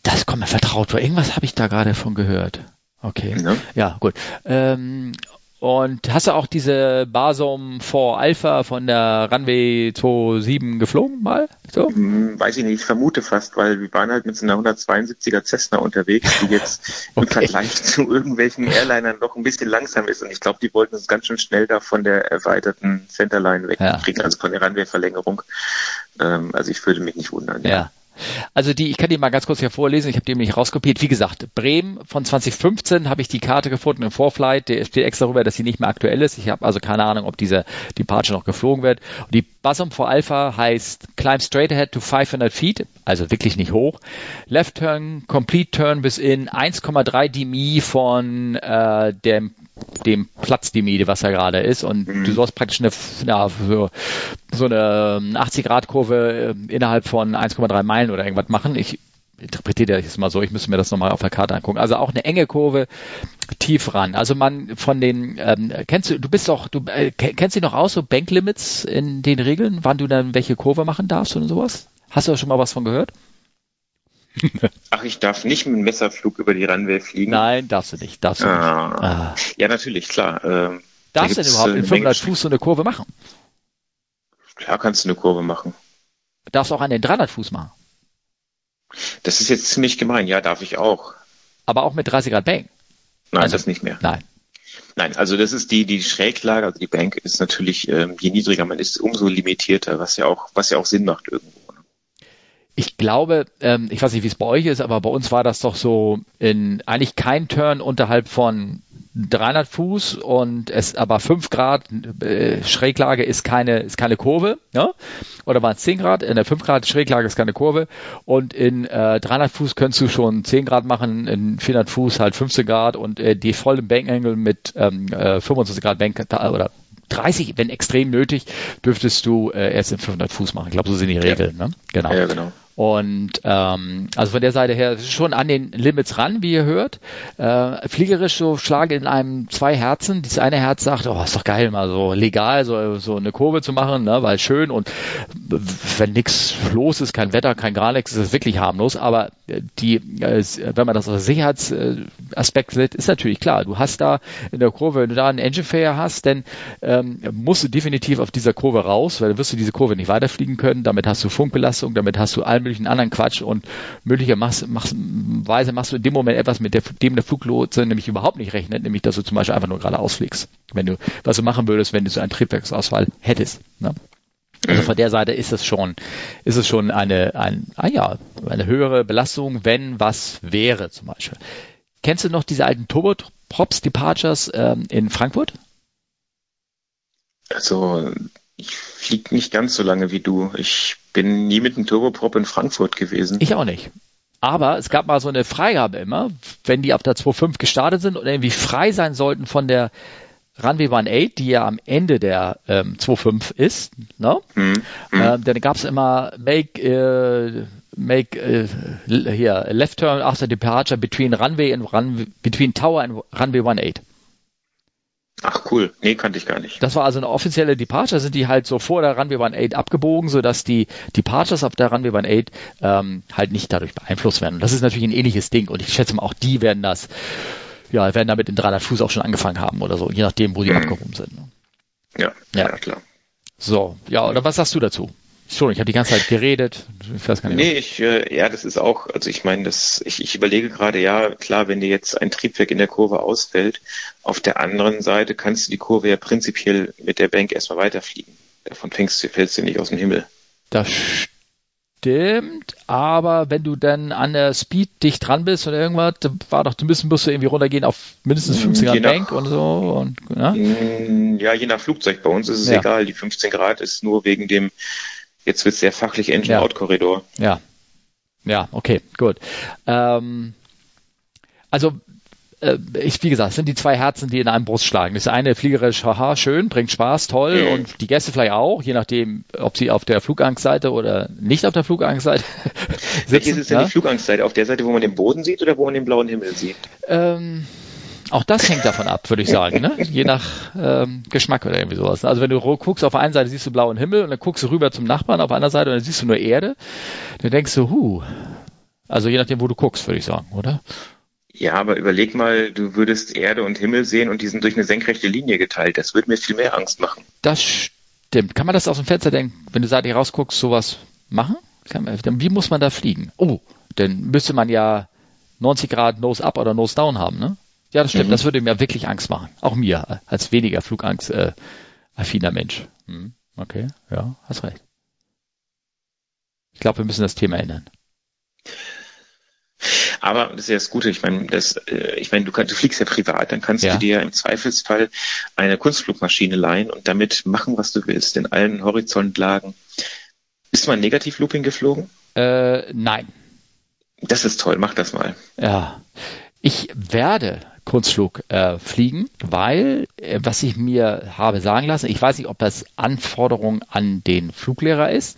Das kommt mir vertraut vor. Irgendwas habe ich da gerade von gehört. Okay. Ja, ja gut. Ähm, und hast du auch diese Basum 4 Alpha von der Runway 27 geflogen mal? So? Hm, weiß ich nicht, ich vermute fast, weil wir waren halt mit so einer 172er Cessna unterwegs, die jetzt okay. im Vergleich zu irgendwelchen Airlinern noch ein bisschen langsam ist. Und ich glaube, die wollten uns ganz schön schnell da von der erweiterten Centerline wegkriegen, ja. also von der Runway-Verlängerung. Ähm, also ich würde mich nicht wundern. Ja. ja. Also die, ich kann die mal ganz kurz hier vorlesen, ich habe die nämlich rauskopiert. Wie gesagt, Bremen von 2015 habe ich die Karte gefunden im Vorflight, der steht extra darüber, dass sie nicht mehr aktuell ist. Ich habe also keine Ahnung, ob diese Departure noch geflogen wird. Und die Basum for Alpha heißt Climb straight ahead to 500 feet, also wirklich nicht hoch. Left turn, complete turn bis in 1,3 dmi von äh, dem dem Platz die Miete, was da gerade ist. Und mhm. du sollst praktisch eine, ja, so, so eine 80-Grad-Kurve ähm, innerhalb von 1,3 Meilen oder irgendwas machen. Ich interpretiere das jetzt mal so, ich müsste mir das nochmal auf der Karte angucken. Also auch eine enge Kurve, tief ran. Also man von den, ähm, kennst du, du bist doch, du äh, kennst du noch aus, so Banklimits in den Regeln, wann du dann welche Kurve machen darfst und sowas? Hast du da schon mal was von gehört? Ach, ich darf nicht mit einem Messerflug über die Runway fliegen? Nein, darfst du nicht. Darfst du ah. nicht. Ah. Ja, natürlich, klar. Ähm, darfst du denn überhaupt in 500 Fuß so eine Kurve machen? Klar kannst du eine Kurve machen. Darfst du auch an den 300 Fuß machen? Das ist jetzt ziemlich gemein. Ja, darf ich auch. Aber auch mit 30 Grad Bang? Nein, also, das nicht mehr. Nein. Nein, also das ist die, die Schräglage, also die Bank ist natürlich, ähm, je niedriger man ist, umso limitierter, was ja auch, was ja auch Sinn macht irgendwo. Ne? Ich glaube, ähm, ich weiß nicht, wie es bei euch ist, aber bei uns war das doch so in eigentlich kein Turn unterhalb von 300 Fuß und es aber 5 Grad äh, Schräglage ist keine ist keine Kurve, ja? Oder waren es 10 Grad? In der 5 Grad Schräglage ist keine Kurve und in äh, 300 Fuß könntest du schon 10 Grad machen, in 400 Fuß halt 15 Grad und äh, die vollen Bankangle mit ähm, äh, 25 Grad Bank oder 30, wenn extrem nötig, dürftest du äh, erst in 500 Fuß machen. Ich glaube, so sind die Regeln. Ja. Ne? Genau. Ja, genau. Und ähm, also von der Seite her schon an den Limits ran, wie ihr hört. Äh, fliegerisch so schlage in einem zwei Herzen. Dieses eine Herz sagt, oh, ist doch geil, mal so legal so, so eine Kurve zu machen, ne, weil schön und wenn nichts los ist, kein Wetter, kein gar nichts, ist es wirklich harmlos. Aber die, äh, wenn man das aus Sicherheitsaspekt sieht, ist natürlich klar. Du hast da in der Kurve, wenn du da einen Engine Fair hast, dann ähm, musst du definitiv auf dieser Kurve raus, weil dann wirst du diese Kurve nicht weiterfliegen können. Damit hast du Funkbelastung, damit hast du allen möglichen anderen Quatsch und möglicherweise machst, machst, machst du in dem Moment etwas, mit der, dem der Fluglotse nämlich überhaupt nicht rechnet, nämlich dass du zum Beispiel einfach nur geradeaus fliegst. Wenn du, was du machen würdest, wenn du so einen Triebwerksausfall hättest. Ne? Also von der Seite ist es schon, ist es schon eine, ein, ah ja, eine höhere Belastung, wenn was wäre zum Beispiel. Kennst du noch diese alten Turboprops Departures ähm, in Frankfurt? Also ich fliege nicht ganz so lange wie du. Ich bin nie mit einem Turboprop in Frankfurt gewesen. Ich auch nicht. Aber es gab mal so eine Freigabe immer, wenn die auf der 2.5 gestartet sind und irgendwie frei sein sollten von der Runway 18, die ja am Ende der ähm, 2.5 ist, ne? Mhm. Ähm, dann gab es immer Make, äh, make äh, hier, Left Turn after Departure between Runway and Runway, between Tower and Runway 18. Ach cool, nee, kannte ich gar nicht. Das war also eine offizielle Departure, sind die halt so vor der Runway 18 abgebogen, sodass die Departures auf der Runway 18 ähm, halt nicht dadurch beeinflusst werden. Und das ist natürlich ein ähnliches Ding und ich schätze mal, auch die werden das, ja, werden damit in 300 Fuß auch schon angefangen haben oder so, je nachdem, wo die mhm. abgehoben sind. Ne? Ja, ja, ja, klar. So, ja, oder was sagst du dazu? Schon, ich habe die ganze Zeit geredet. Ich weiß gar nicht. Nee, ich, äh, ja, das ist auch, also ich meine, das, ich, ich überlege gerade, ja, klar, wenn dir jetzt ein Triebwerk in der Kurve ausfällt, auf der anderen Seite kannst du die Kurve ja prinzipiell mit der Bank erstmal weiterfliegen. Davon fängst du, fällst du nicht aus dem Himmel. Das stimmt, aber wenn du dann an der Speed dicht dran bist oder irgendwas, war doch, du müssen musst du irgendwie runtergehen auf mindestens 15 Grad Bank und so. Und, ja? Mm, ja, je nach Flugzeug. Bei uns ist es ja. egal. Die 15 Grad ist nur wegen dem Jetzt wird es sehr fachlich Engine-Out-Korridor. Ja. ja. okay, gut. Ähm, also äh, ich, wie gesagt, sind die zwei Herzen, die in einem Brust schlagen. Das eine fliegerisch, haha, schön, bringt Spaß, toll mhm. und die Gäste vielleicht auch, je nachdem, ob sie auf der Flugangstseite oder nicht auf der Flugangstseite sitzen. Welches ist denn ja? die Flugangstseite? Auf der Seite, wo man den Boden sieht oder wo man den blauen Himmel sieht? Ähm, auch das hängt davon ab, würde ich sagen, ne? je nach ähm, Geschmack oder irgendwie sowas. Also wenn du guckst, auf der einen Seite siehst du blauen Himmel und dann guckst du rüber zum Nachbarn, auf der anderen Seite und dann siehst du nur Erde, dann denkst du, huh. Also je nachdem, wo du guckst, würde ich sagen, oder? Ja, aber überleg mal, du würdest Erde und Himmel sehen und die sind durch eine senkrechte Linie geteilt. Das würde mir viel mehr Angst machen. Das stimmt. Kann man das aus dem Fenster denken, wenn du seitlich rausguckst, sowas machen? wie muss man da fliegen? Oh, dann müsste man ja 90 Grad Nose Up oder Nose Down haben, ne? Ja, das stimmt. Mhm. Das würde mir wirklich Angst machen. Auch mir, als weniger Flugangst äh, affiner Mensch. Mhm. Okay, ja, hast recht. Ich glaube, wir müssen das Thema ändern. Aber das ist ja das Gute. Ich meine, das, äh, ich meine, du, kannst, du fliegst ja privat, dann kannst ja. du dir im Zweifelsfall eine Kunstflugmaschine leihen und damit machen, was du willst, in allen Horizontlagen. Bist du mal Negativ-Looping geflogen? Äh, nein. Das ist toll, mach das mal. Ja. Ich werde Kunstflug äh, fliegen, weil, äh, was ich mir habe sagen lassen, ich weiß nicht, ob das Anforderung an den Fluglehrer ist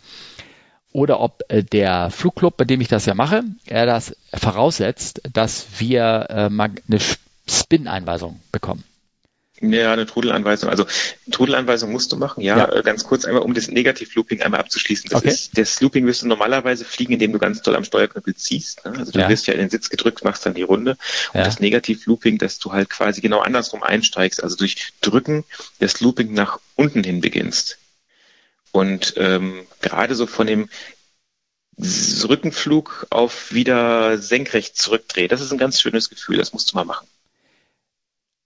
oder ob äh, der Flugclub, bei dem ich das ja mache, er das voraussetzt, dass wir äh, eine Spin-Einweisung bekommen. Ja, eine Trudelanweisung. Also Trudelanweisung musst du machen, ja. ja. Äh, ganz kurz einmal, um das Negativ-Looping einmal abzuschließen. Das, okay. ist, das Looping wirst du normalerweise fliegen, indem du ganz doll am Steuerknüppel ziehst. Ne? Also du ja. wirst ja in den Sitz gedrückt, machst dann die Runde. Und ja. das Negativ-Looping, dass du halt quasi genau andersrum einsteigst, also durch Drücken das Looping nach unten hin beginnst. Und ähm, gerade so von dem Rückenflug auf wieder senkrecht zurückdreht, das ist ein ganz schönes Gefühl, das musst du mal machen.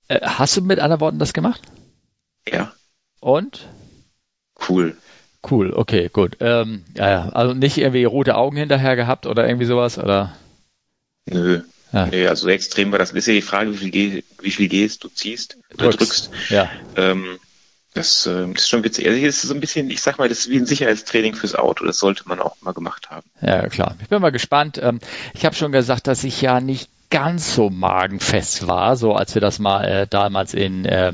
Äh, hast du mit anderen Worten das gemacht? Ja. Und? Cool. Cool, okay, gut. Ähm, ja, ja, also nicht irgendwie rote Augen hinterher gehabt oder irgendwie sowas, oder? Nö. Ja. Nee, also extrem war das. Ist ja die Frage, wie viel, geh, wie viel gehst, du ziehst oder drückst. drückst. Ja. Ähm, das, äh, das ist schon witzig. Also das ist so ein bisschen, ich sag mal, das ist wie ein Sicherheitstraining fürs Auto. Das sollte man auch mal gemacht haben. Ja, klar. Ich bin mal gespannt. Ähm, ich habe schon gesagt, dass ich ja nicht ganz so magenfest war, so als wir das mal äh, damals in äh,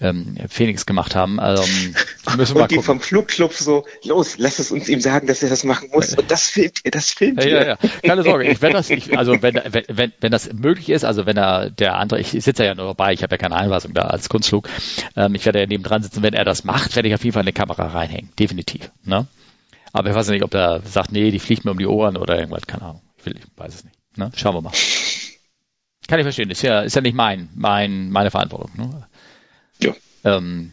ähm, Phoenix gemacht haben. Also ähm, müssen wir und die vom Flugclub so, los, lass es uns ihm sagen, dass er das machen muss. Und das filmt ihr, das filmt ihr. Ja, ja, ja. Keine Sorge, ich werde das, ich, also wenn, wenn, wenn, wenn das möglich ist, also wenn er der andere, ich sitze ja nur dabei, ich habe ja keine Einweisung da als Kunstflug, ähm, ich werde ja neben dran sitzen, wenn er das macht, werde ich auf jeden Fall eine Kamera reinhängen, definitiv. Ne? Aber ich weiß nicht, ob der sagt, nee, die fliegt mir um die Ohren oder irgendwas, keine Ahnung. Ich, will, ich weiß es nicht. Ne? Schauen wir mal. Kann ich verstehen, ist ja, ist ja nicht mein, mein, meine Verantwortung. Ne? Ja. Ähm,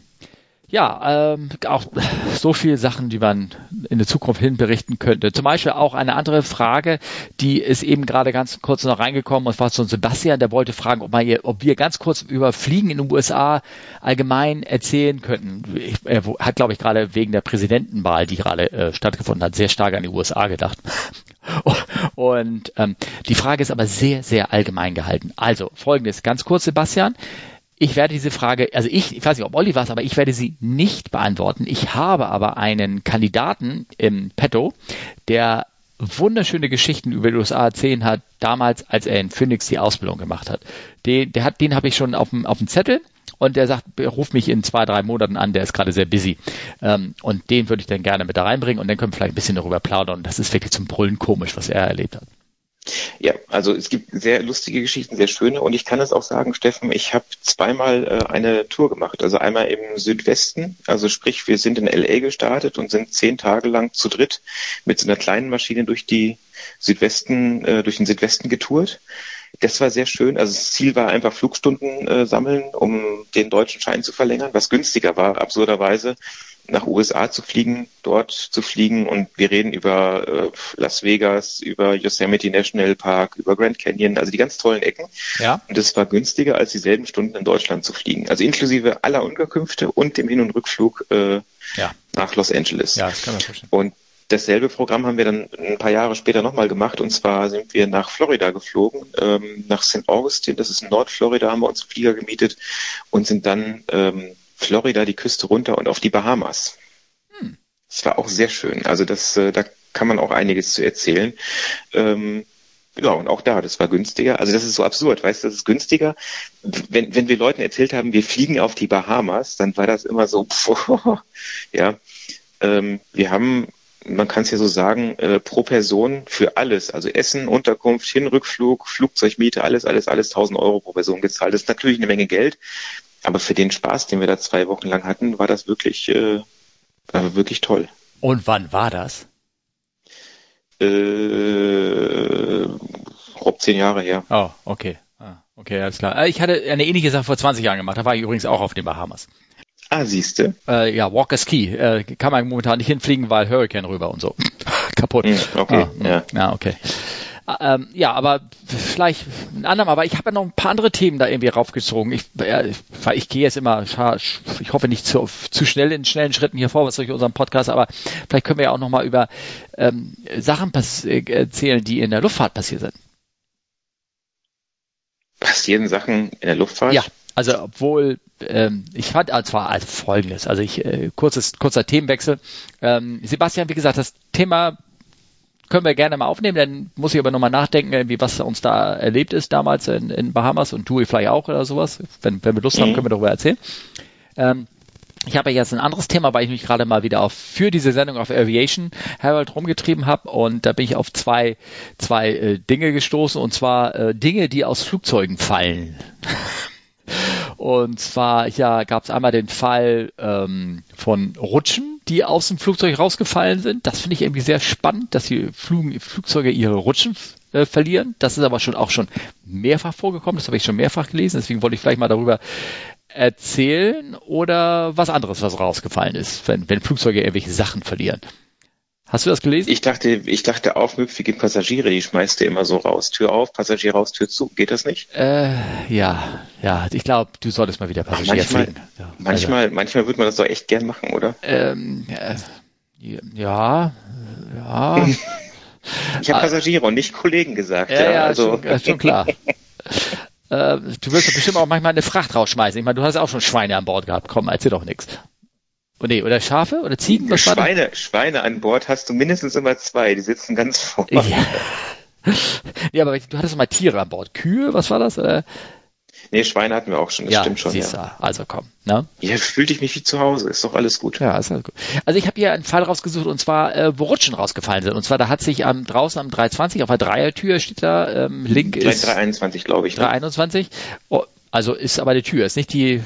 ja, ähm, auch so viele Sachen, die man in der Zukunft hin berichten könnte. Zum Beispiel auch eine andere Frage, die ist eben gerade ganz kurz noch reingekommen und war von Sebastian, der wollte fragen, ob, man, ob wir ganz kurz über Fliegen in den USA allgemein erzählen könnten. Er hat, glaube ich, gerade wegen der Präsidentenwahl, die gerade äh, stattgefunden hat, sehr stark an die USA gedacht. Und ähm, die Frage ist aber sehr, sehr allgemein gehalten. Also folgendes, ganz kurz, Sebastian. Ich werde diese Frage, also ich, ich weiß nicht, ob Olli war aber ich werde sie nicht beantworten. Ich habe aber einen Kandidaten im Petto, der wunderschöne Geschichten über die USA erzählen hat, damals, als er in Phoenix die Ausbildung gemacht hat. Den, der hat, den habe ich schon auf dem, auf dem Zettel und der sagt, ruf mich in zwei, drei Monaten an, der ist gerade sehr busy. Ähm, und den würde ich dann gerne mit da reinbringen und dann können wir vielleicht ein bisschen darüber plaudern. Das ist wirklich zum Brüllen komisch, was er erlebt hat. Ja, also es gibt sehr lustige Geschichten, sehr schöne und ich kann es auch sagen, Steffen, ich habe zweimal äh, eine Tour gemacht. Also einmal im Südwesten, also sprich, wir sind in LA gestartet und sind zehn Tage lang zu dritt mit so einer kleinen Maschine durch die Südwesten, äh, durch den Südwesten getourt. Das war sehr schön. Also das Ziel war einfach Flugstunden äh, sammeln, um den deutschen Schein zu verlängern, was günstiger war, absurderweise nach USA zu fliegen, dort zu fliegen und wir reden über äh, Las Vegas, über Yosemite National Park, über Grand Canyon, also die ganz tollen Ecken. Ja. Und es war günstiger, als dieselben Stunden in Deutschland zu fliegen. Also inklusive aller Unterkünfte und dem Hin- und Rückflug äh, ja. nach Los Angeles. Ja, das kann man verstehen. Und dasselbe Programm haben wir dann ein paar Jahre später nochmal gemacht und zwar sind wir nach Florida geflogen, ähm, nach St. Augustine, das ist in Nordflorida, haben wir uns einen Flieger gemietet und sind dann ähm, Florida die Küste runter und auf die Bahamas. Hm. Das war auch sehr schön. Also das, äh, da kann man auch einiges zu erzählen. Ähm, ja, und auch da, das war günstiger. Also das ist so absurd, weißt du, das ist günstiger. Wenn, wenn wir Leuten erzählt haben, wir fliegen auf die Bahamas, dann war das immer so, pff, ja. Ähm, wir haben, man kann es ja so sagen, äh, pro Person für alles, also Essen, Unterkunft, Hinrückflug, Flugzeugmiete, alles, alles, alles 1000 Euro pro Person gezahlt. Das ist natürlich eine Menge Geld. Aber für den Spaß, den wir da zwei Wochen lang hatten, war das wirklich, äh, war wirklich toll. Und wann war das? Äh, grob zehn Jahre her. Oh, okay. Ah, okay, alles klar. Äh, ich hatte eine ähnliche Sache vor 20 Jahren gemacht. Da war ich übrigens auch auf den Bahamas. Ah, siehste. Äh, ja, Walker's Key. Äh, kann man momentan nicht hinfliegen, weil Hurricane rüber und so. Kaputt. Hm, okay, ah, ja. Ja, okay. Ähm, ja, aber vielleicht ein anderem, aber ich habe ja noch ein paar andere Themen da irgendwie raufgezogen. Ich, ja, ich, ich gehe jetzt immer, ich hoffe nicht zu, zu schnell in schnellen Schritten hier vorwärts durch unseren Podcast, aber vielleicht können wir ja auch nochmal über ähm, Sachen erzählen, die in der Luftfahrt passiert sind. Passieren Sachen in der Luftfahrt? Ja, also obwohl ähm, ich fand äh, zwar als folgendes, also ich äh, kurzes kurzer Themenwechsel. Ähm, Sebastian, wie gesagt, das Thema können wir gerne mal aufnehmen, dann muss ich aber nochmal nachdenken, irgendwie, was uns da erlebt ist damals in, in Bahamas und du vielleicht auch oder sowas. Wenn, wenn wir Lust mhm. haben, können wir darüber erzählen. Ähm, ich habe jetzt ein anderes Thema, weil ich mich gerade mal wieder auf für diese Sendung auf Aviation Herald rumgetrieben habe und da bin ich auf zwei zwei äh, Dinge gestoßen und zwar äh, Dinge, die aus Flugzeugen fallen. Und zwar ja, gab es einmal den Fall ähm, von Rutschen, die aus dem Flugzeug rausgefallen sind. Das finde ich irgendwie sehr spannend, dass die Flug Flugzeuge ihre Rutschen äh, verlieren. Das ist aber schon auch schon mehrfach vorgekommen. Das habe ich schon mehrfach gelesen. Deswegen wollte ich vielleicht mal darüber erzählen oder was anderes, was rausgefallen ist, wenn, wenn Flugzeuge irgendwelche Sachen verlieren. Hast du das gelesen? Ich dachte, ich dachte, aufmüpfige Passagiere, die schmeißt du immer so raus. Tür auf, Passagier raus, Tür zu. Geht das nicht? Äh, ja, ja. Ich glaube, du solltest mal wieder Passagier manchmal, fliegen. Ja, manchmal, also, manchmal würde man das doch echt gern machen, oder? Ähm, äh, ja, ja. ich habe Passagiere und nicht Kollegen gesagt. Ja, ja, ja also. schon, schon klar. äh, du wirst doch bestimmt auch manchmal eine Fracht rausschmeißen. Ich meine, du hast auch schon Schweine an Bord gehabt. Komm, erzähl doch nichts. Oh, nee, oder Schafe oder Ziegen? Was Schweine, Schweine an Bord hast du mindestens immer zwei, die sitzen ganz vorne. Ja. ja, aber du hattest mal Tiere an Bord. Kühe, was war das? Oder? Nee, Schweine hatten wir auch schon, das ja, stimmt schon. Siehst ja. Also komm. Ne? Ja, fühlte ich mich wie zu Hause, ist doch alles gut. Ja, ist alles gut. Also ich habe hier einen Fall rausgesucht und zwar, äh, wo Rutschen rausgefallen sind. Und zwar, da hat sich am, draußen am 320 auf der Dreiertür steht da, ähm, Link 3, ist 321, glaube ich. Ne? 321. Oh, also ist aber die Tür, ist nicht die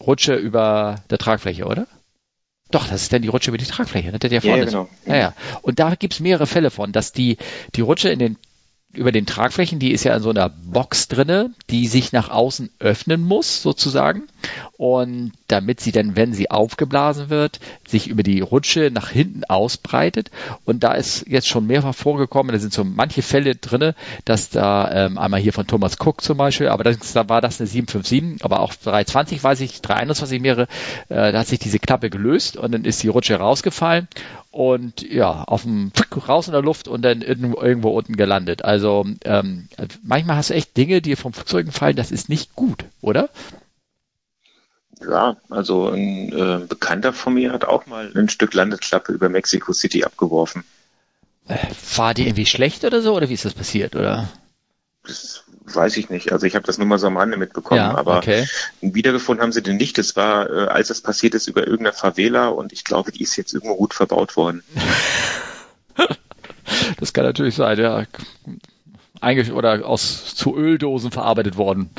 Rutsche über der Tragfläche, oder? Doch, das ist dann die Rutsche über die Tragfläche, ne? der ja vorne ja, genau. ist. Ja, ja. Und da gibt's mehrere Fälle von, dass die, die Rutsche in den über den Tragflächen, die ist ja in so einer Box drinne, die sich nach außen öffnen muss, sozusagen. Und damit sie dann, wenn sie aufgeblasen wird, sich über die Rutsche nach hinten ausbreitet. Und da ist jetzt schon mehrfach vorgekommen, da sind so manche Fälle drinne, dass da ähm, einmal hier von Thomas Cook zum Beispiel, aber das, da war das eine 757, aber auch 320 weiß ich, 321 mehrere, äh, da hat sich diese Klappe gelöst und dann ist die Rutsche rausgefallen und ja, auf dem raus in der Luft und dann irgendwo unten gelandet. Also ähm, manchmal hast du echt Dinge, die vom Flugzeugen fallen, das ist nicht gut, oder? Ja, also ein äh, Bekannter von mir hat auch mal ein Stück Landesklappe über Mexico City abgeworfen. Äh, war die irgendwie schlecht oder so, oder wie ist das passiert, oder? Das weiß ich nicht. Also ich habe das nur mal so am Rande mitbekommen, ja, aber okay. wiedergefunden haben sie den nicht. Das war, äh, als das passiert ist, über irgendeiner Favela und ich glaube, die ist jetzt irgendwo gut verbaut worden. das kann natürlich sein, ja. Eigentlich oder aus zu Öldosen verarbeitet worden.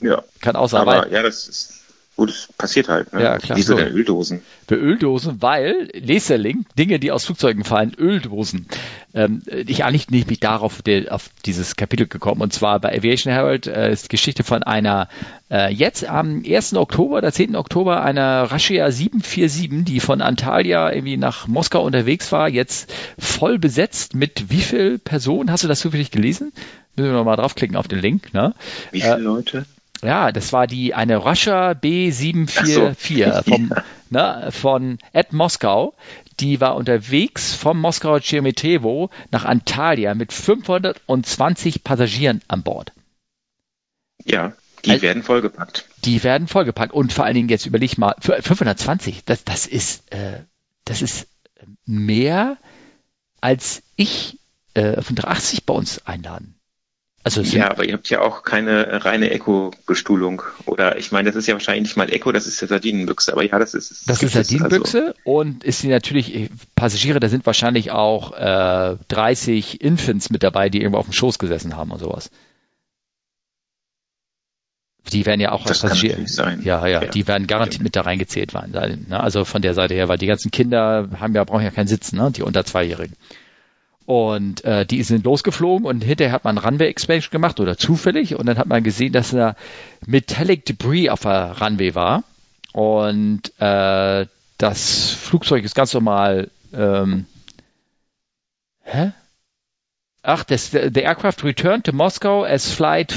Ja. Kann auch sein. Aber ja, das ist Gut, es passiert halt. Ne? Ja, klar. Wieso so. denn Öldosen? Für Öldosen, weil, Laserlink, Dinge, die aus Flugzeugen fallen, Öldosen. Ähm, ich eigentlich nicht mich darauf der, auf dieses Kapitel gekommen. Und zwar bei Aviation Herald äh, ist Geschichte von einer, äh, jetzt am 1. Oktober oder 10. Oktober, einer Russia 747, die von Antalya irgendwie nach Moskau unterwegs war, jetzt voll besetzt mit wie viel Personen? Hast du das zufällig gelesen? Müssen wir nochmal draufklicken auf den Link. Ne? Wie viele äh, Leute? Ja, das war die eine Russia B744 so. vom, ne, von Ed Moskau. Die war unterwegs vom Moskauer Sheremetevo nach Antalya mit 520 Passagieren an Bord. Ja, die also, werden vollgepackt. Die werden vollgepackt und vor allen Dingen jetzt überleg mal 520. Das, das ist äh, das ist mehr als ich äh, 85 bei uns einladen. Also ja, aber ihr habt ja auch keine reine Eco-Bestuhlung. Oder ich meine, das ist ja wahrscheinlich nicht mal Eco, das ist ja Sardinenbüchse. Aber ja, das ist. Das, das ist Sardinenbüchse also. und ist sie natürlich, Passagiere, da sind wahrscheinlich auch äh, 30 Infants mit dabei, die irgendwo auf dem Schoß gesessen haben und sowas. Die werden ja auch das als Passagiere. Sein. Ja, ja, ja, die werden garantiert ja. mit da reingezählt werden. Ne? Also von der Seite her, weil die ganzen Kinder haben ja, brauchen ja keinen Sitzen, ne? die unter Zweijährigen. Und äh, die sind losgeflogen und hinterher hat man Runway Expansion gemacht oder zufällig und dann hat man gesehen, dass da Metallic Debris auf der Runway war und äh, das Flugzeug ist ganz normal. Ähm, hä? Ach, das, the aircraft returned to Moscow as flight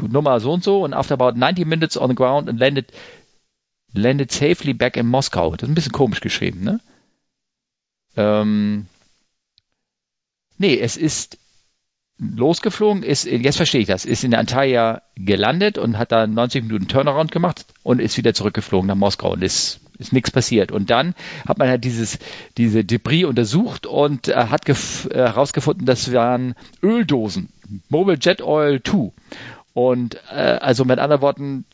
Nummer so und so und after about 90 minutes on the ground and landed landed safely back in Moscow. Das ist ein bisschen komisch geschrieben, ne? Ähm, Nee, es ist losgeflogen, ist, jetzt verstehe ich das, ist in Antalya gelandet und hat da 90 Minuten Turnaround gemacht und ist wieder zurückgeflogen nach Moskau und ist, ist nichts passiert. Und dann hat man halt dieses, diese Debris untersucht und äh, hat äh, herausgefunden, das waren Öldosen, Mobile Jet Oil 2. Und äh, also mit anderen Worten,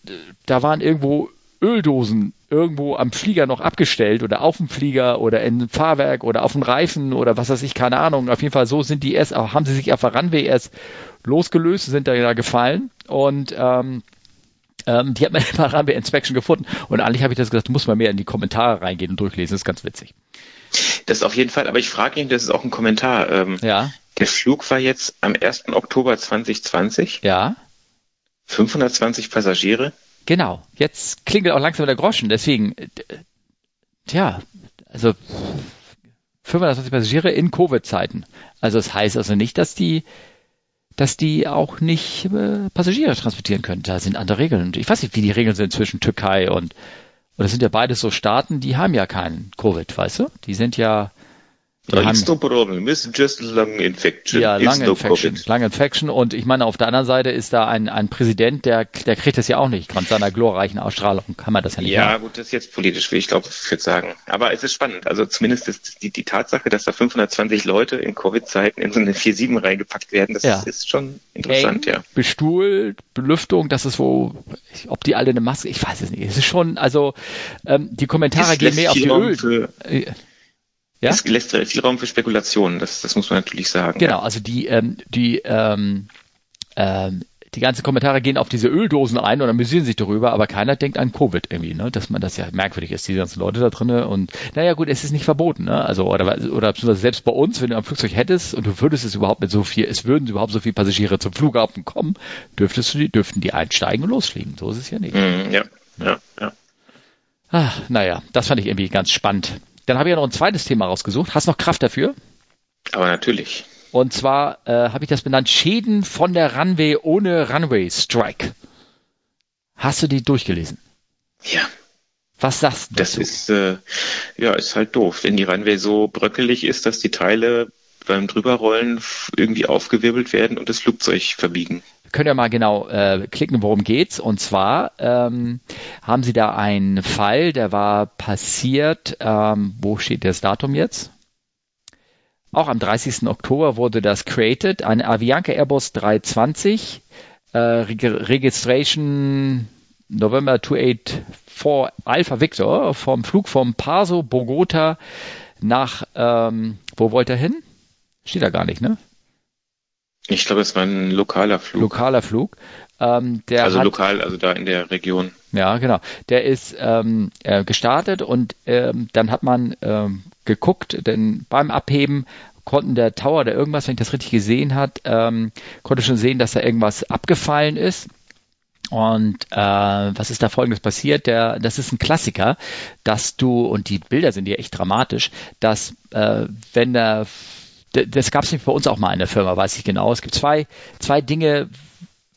da waren irgendwo Öldosen irgendwo am Flieger noch abgestellt oder auf dem Flieger oder in Fahrwerk oder auf dem Reifen oder was weiß ich, keine Ahnung. Auf jeden Fall so sind die erst, haben sie sich auf der Runway erst losgelöst, sind da, da gefallen und ähm, ähm, die hat man in der Runway Inspection gefunden und eigentlich habe ich das gesagt, du musst mal mehr in die Kommentare reingehen und durchlesen, das ist ganz witzig. Das auf jeden Fall, aber ich frage ihn, das ist auch ein Kommentar. Ähm, ja. Der Flug war jetzt am 1. Oktober 2020. Ja. 520 Passagiere. Genau, jetzt klingelt auch langsam der Groschen, deswegen, tja, also 520 Passagiere in Covid-Zeiten. Also das heißt also nicht, dass die dass die auch nicht äh, Passagiere transportieren können. Da sind andere Regeln. Ich weiß nicht, wie die Regeln sind zwischen Türkei und, und das sind ja beides so Staaten, die haben ja keinen Covid, weißt du? Die sind ja, haben, it's no problem. It's just lung infection. Ja, lung no infection. Lung infection. Und ich meine, auf der anderen Seite ist da ein, ein Präsident, der, der kriegt das ja auch nicht. Von seiner glorreichen Ausstrahlung kann man das ja nicht Ja, machen. gut, das ist jetzt politisch, will ich glaube, ich würde sagen. Aber es ist spannend. Also zumindest ist die, die Tatsache, dass da 520 Leute in Covid-Zeiten in so eine 4-7 reingepackt werden, das ja. ist schon interessant, Eng, ja. Bestuhlt, Belüftung, das ist wo, ob die alle eine Maske, ich weiß es nicht. Es ist schon, also, ähm, die Kommentare gehen mehr auf die Öl. Ja? Es lässt viel Raum für Spekulationen, das, das muss man natürlich sagen. Genau, ja. also die, ähm, die, ähm, ähm, die ganzen Kommentare gehen auf diese Öldosen ein und amüsieren sich darüber, aber keiner denkt an Covid irgendwie, ne? dass man das ja merkwürdig ist, die ganzen Leute da drinnen und naja gut, es ist nicht verboten, ne? Also oder oder selbst bei uns, wenn du am Flugzeug hättest und du würdest es überhaupt mit so viel, es würden überhaupt so viele Passagiere zum Flughafen kommen, dürftest du die, dürften die einsteigen und losfliegen. So ist es ja nicht. Mm, ja, ja, ja. Ach, naja, das fand ich irgendwie ganz spannend. Dann habe ich ja noch ein zweites Thema rausgesucht. Hast du noch Kraft dafür? Aber natürlich. Und zwar äh, habe ich das benannt Schäden von der Runway ohne Runway Strike. Hast du die durchgelesen? Ja. Was sagst du? Das dazu? ist äh, ja ist halt doof, wenn die Runway so bröckelig ist, dass die Teile beim drüberrollen irgendwie aufgewirbelt werden und das Flugzeug verbiegen können ja mal genau äh, klicken, worum geht's. Und zwar ähm, haben Sie da einen Fall, der war passiert, ähm, wo steht das Datum jetzt? Auch am 30. Oktober wurde das created, ein Avianca Airbus 320, äh, Registration November 284 Alpha Victor vom Flug vom Paso Bogota nach, ähm, wo wollte er hin? Steht da gar nicht, ne? Ich glaube, es war ein lokaler Flug. Lokaler Flug. Ähm, also hat, lokal, also da in der Region. Ja, genau. Der ist ähm, äh, gestartet und ähm, dann hat man ähm, geguckt, denn beim Abheben konnten der Tower oder irgendwas, wenn ich das richtig gesehen hat, ähm, konnte schon sehen, dass da irgendwas abgefallen ist. Und äh, was ist da folgendes passiert? Der, das ist ein Klassiker, dass du, und die Bilder sind ja echt dramatisch, dass äh, wenn der das gab es nämlich bei uns auch mal in der Firma, weiß ich genau. Es gibt zwei, zwei Dinge,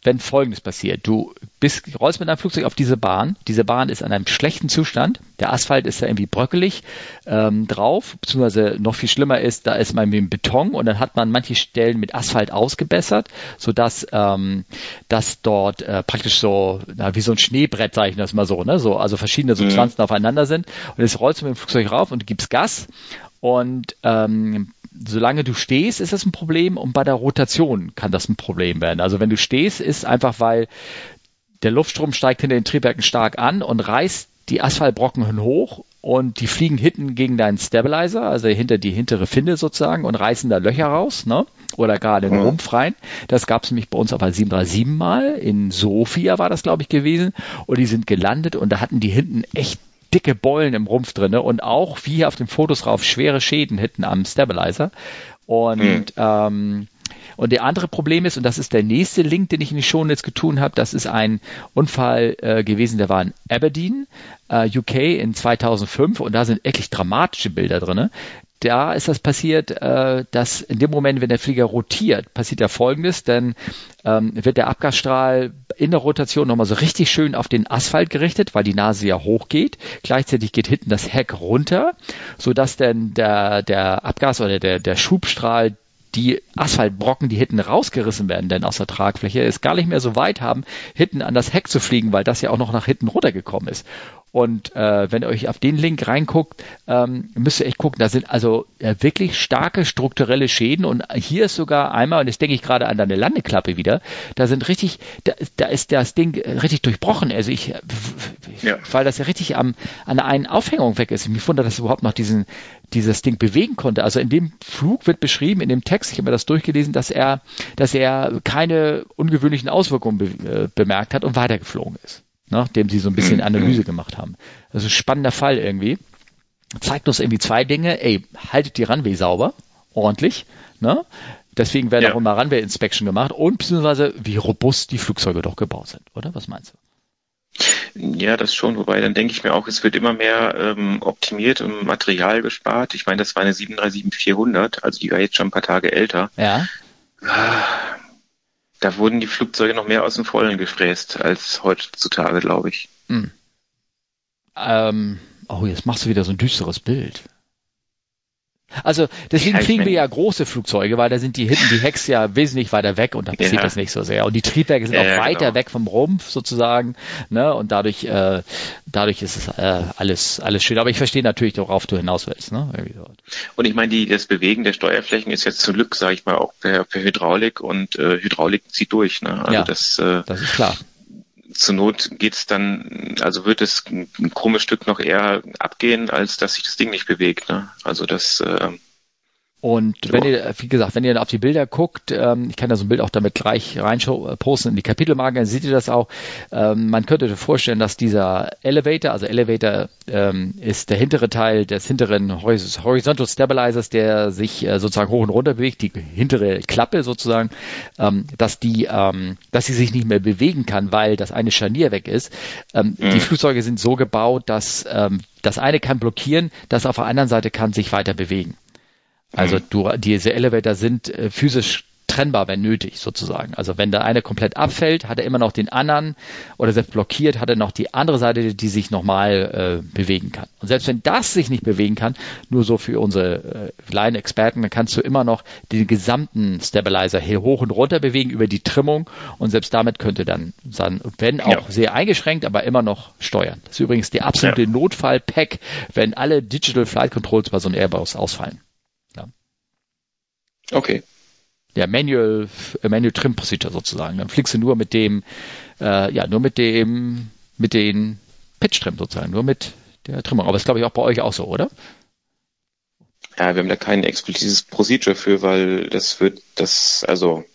wenn Folgendes passiert. Du bist, rollst mit deinem Flugzeug auf diese Bahn. Diese Bahn ist in einem schlechten Zustand. Der Asphalt ist da irgendwie bröckelig ähm, drauf, beziehungsweise noch viel schlimmer ist, da ist man mit Beton und dann hat man manche Stellen mit Asphalt ausgebessert, sodass ähm, das dort äh, praktisch so, na, wie so ein Schneebrett, sage ich das mal so, ne? so, also verschiedene Substanzen mhm. aufeinander sind. Und jetzt rollst du mit dem Flugzeug rauf und gibst Gas und ähm, solange du stehst, ist das ein Problem und bei der Rotation kann das ein Problem werden. Also wenn du stehst, ist einfach, weil der Luftstrom steigt hinter den Triebwerken stark an und reißt die Asphaltbrocken hoch und die fliegen hinten gegen deinen Stabilizer, also hinter die hintere Finde sozusagen und reißen da Löcher raus, ne? Oder gerade den Rumpf rein. Das gab es nämlich bei uns auf der 737 mal. In Sofia war das, glaube ich, gewesen. Und die sind gelandet und da hatten die hinten echt dicke Beulen im Rumpf drinne und auch wie hier auf den Fotos drauf schwere Schäden hinten am Stabilizer. Und mhm. ähm, und der andere Problem ist, und das ist der nächste Link, den ich in die Show jetzt getun habe, das ist ein Unfall äh, gewesen, der war in Aberdeen, äh, UK in 2005 und da sind wirklich dramatische Bilder drinne da ist das passiert, äh, dass in dem Moment, wenn der Flieger rotiert, passiert ja Folgendes, denn ähm, wird der Abgasstrahl in der Rotation nochmal so richtig schön auf den Asphalt gerichtet, weil die Nase ja hochgeht. Gleichzeitig geht hinten das Heck runter, sodass dann der, der Abgas oder der, der Schubstrahl die Asphaltbrocken, die hinten rausgerissen werden, denn aus der Tragfläche, es gar nicht mehr so weit haben, hinten an das Heck zu fliegen, weil das ja auch noch nach hinten runtergekommen ist. Und äh, wenn ihr euch auf den Link reinguckt, ähm, müsst ihr echt gucken, da sind also äh, wirklich starke strukturelle Schäden. Und hier ist sogar einmal, und jetzt denke ich gerade an deine Landeklappe wieder, da sind richtig, da, da ist das Ding richtig durchbrochen. Also ich, ja. weil das ja richtig am, an der einen Aufhängung weg ist. Mich wundert, dass überhaupt noch diesen, dieses Ding bewegen konnte. Also in dem Flug wird beschrieben, in dem Text, ich habe mir das durchgelesen, dass er, dass er keine ungewöhnlichen Auswirkungen be, äh, bemerkt hat und weitergeflogen ist nachdem sie so ein bisschen mhm. Analyse gemacht haben. Das ist ein spannender Fall irgendwie. Zeigt uns irgendwie zwei Dinge. Ey, haltet die Runway sauber, ordentlich. Ne? Deswegen werden ja. auch immer Runway-Inspection gemacht und beziehungsweise wie robust die Flugzeuge doch gebaut sind, oder? Was meinst du? Ja, das schon. Wobei dann denke ich mir auch, es wird immer mehr ähm, optimiert und Material gespart. Ich meine, das war eine 737-400, also die war jetzt schon ein paar Tage älter. Ja. Da wurden die Flugzeuge noch mehr aus dem Vollen gefräst als heutzutage, glaube ich. Hm. Ähm, oh, jetzt machst du wieder so ein düsteres Bild. Also deswegen ja, fliegen wir ja große Flugzeuge, weil da sind die hinten die Hecks ja wesentlich weiter weg und da passiert ja. das nicht so sehr. Und die Triebwerke sind ja, auch weiter genau. weg vom Rumpf sozusagen, ne? Und dadurch, äh, dadurch ist es äh, alles alles schön. Aber ich verstehe natürlich, worauf du hinaus willst, ne? Und ich meine, die, das Bewegen der Steuerflächen ist jetzt zum Glück, sage ich mal, auch für, für Hydraulik und äh, Hydraulik zieht durch. Ne? Also ja, das, äh, das ist klar zur Not geht's dann, also wird es ein, ein krummes Stück noch eher abgehen, als dass sich das Ding nicht bewegt. Ne? Also das äh, und wenn ihr, wie gesagt, wenn ihr auf die Bilder guckt, ähm, ich kann da so ein Bild auch damit gleich rein posten in die Kapitelmarke, dann seht ihr das auch. Ähm, man könnte sich vorstellen, dass dieser Elevator, also Elevator ähm, ist der hintere Teil des hinteren Horizontal Stabilizers, der sich äh, sozusagen hoch und runter bewegt, die hintere Klappe sozusagen, ähm, dass die, ähm, dass sie sich nicht mehr bewegen kann, weil das eine Scharnier weg ist. Ähm, mhm. Die Flugzeuge sind so gebaut, dass das eine kann blockieren, das auf der anderen Seite kann sich weiter bewegen. Also mhm. du, diese Elevator sind äh, physisch trennbar, wenn nötig, sozusagen. Also wenn der eine komplett abfällt, hat er immer noch den anderen oder selbst blockiert, hat er noch die andere Seite, die sich nochmal äh, bewegen kann. Und selbst wenn das sich nicht bewegen kann, nur so für unsere äh, kleinen Experten, dann kannst du immer noch den gesamten Stabilizer hier hoch und runter bewegen über die Trimmung und selbst damit könnte dann, dann wenn auch ja. sehr eingeschränkt, aber immer noch steuern. Das ist übrigens die absolute ja. Notfall-Pack, wenn alle Digital Flight Controls bei so einem Airbus ausfallen. Okay. Ja, Manual, äh, Manual Trim Procedure sozusagen. Dann fliegst du nur mit dem, äh, ja, nur mit dem, mit den Pitch Trim sozusagen, nur mit der Trimmung. Aber das glaube ich auch bei euch auch so, oder? Ja, wir haben da kein explizites Procedure für, weil das wird, das, also,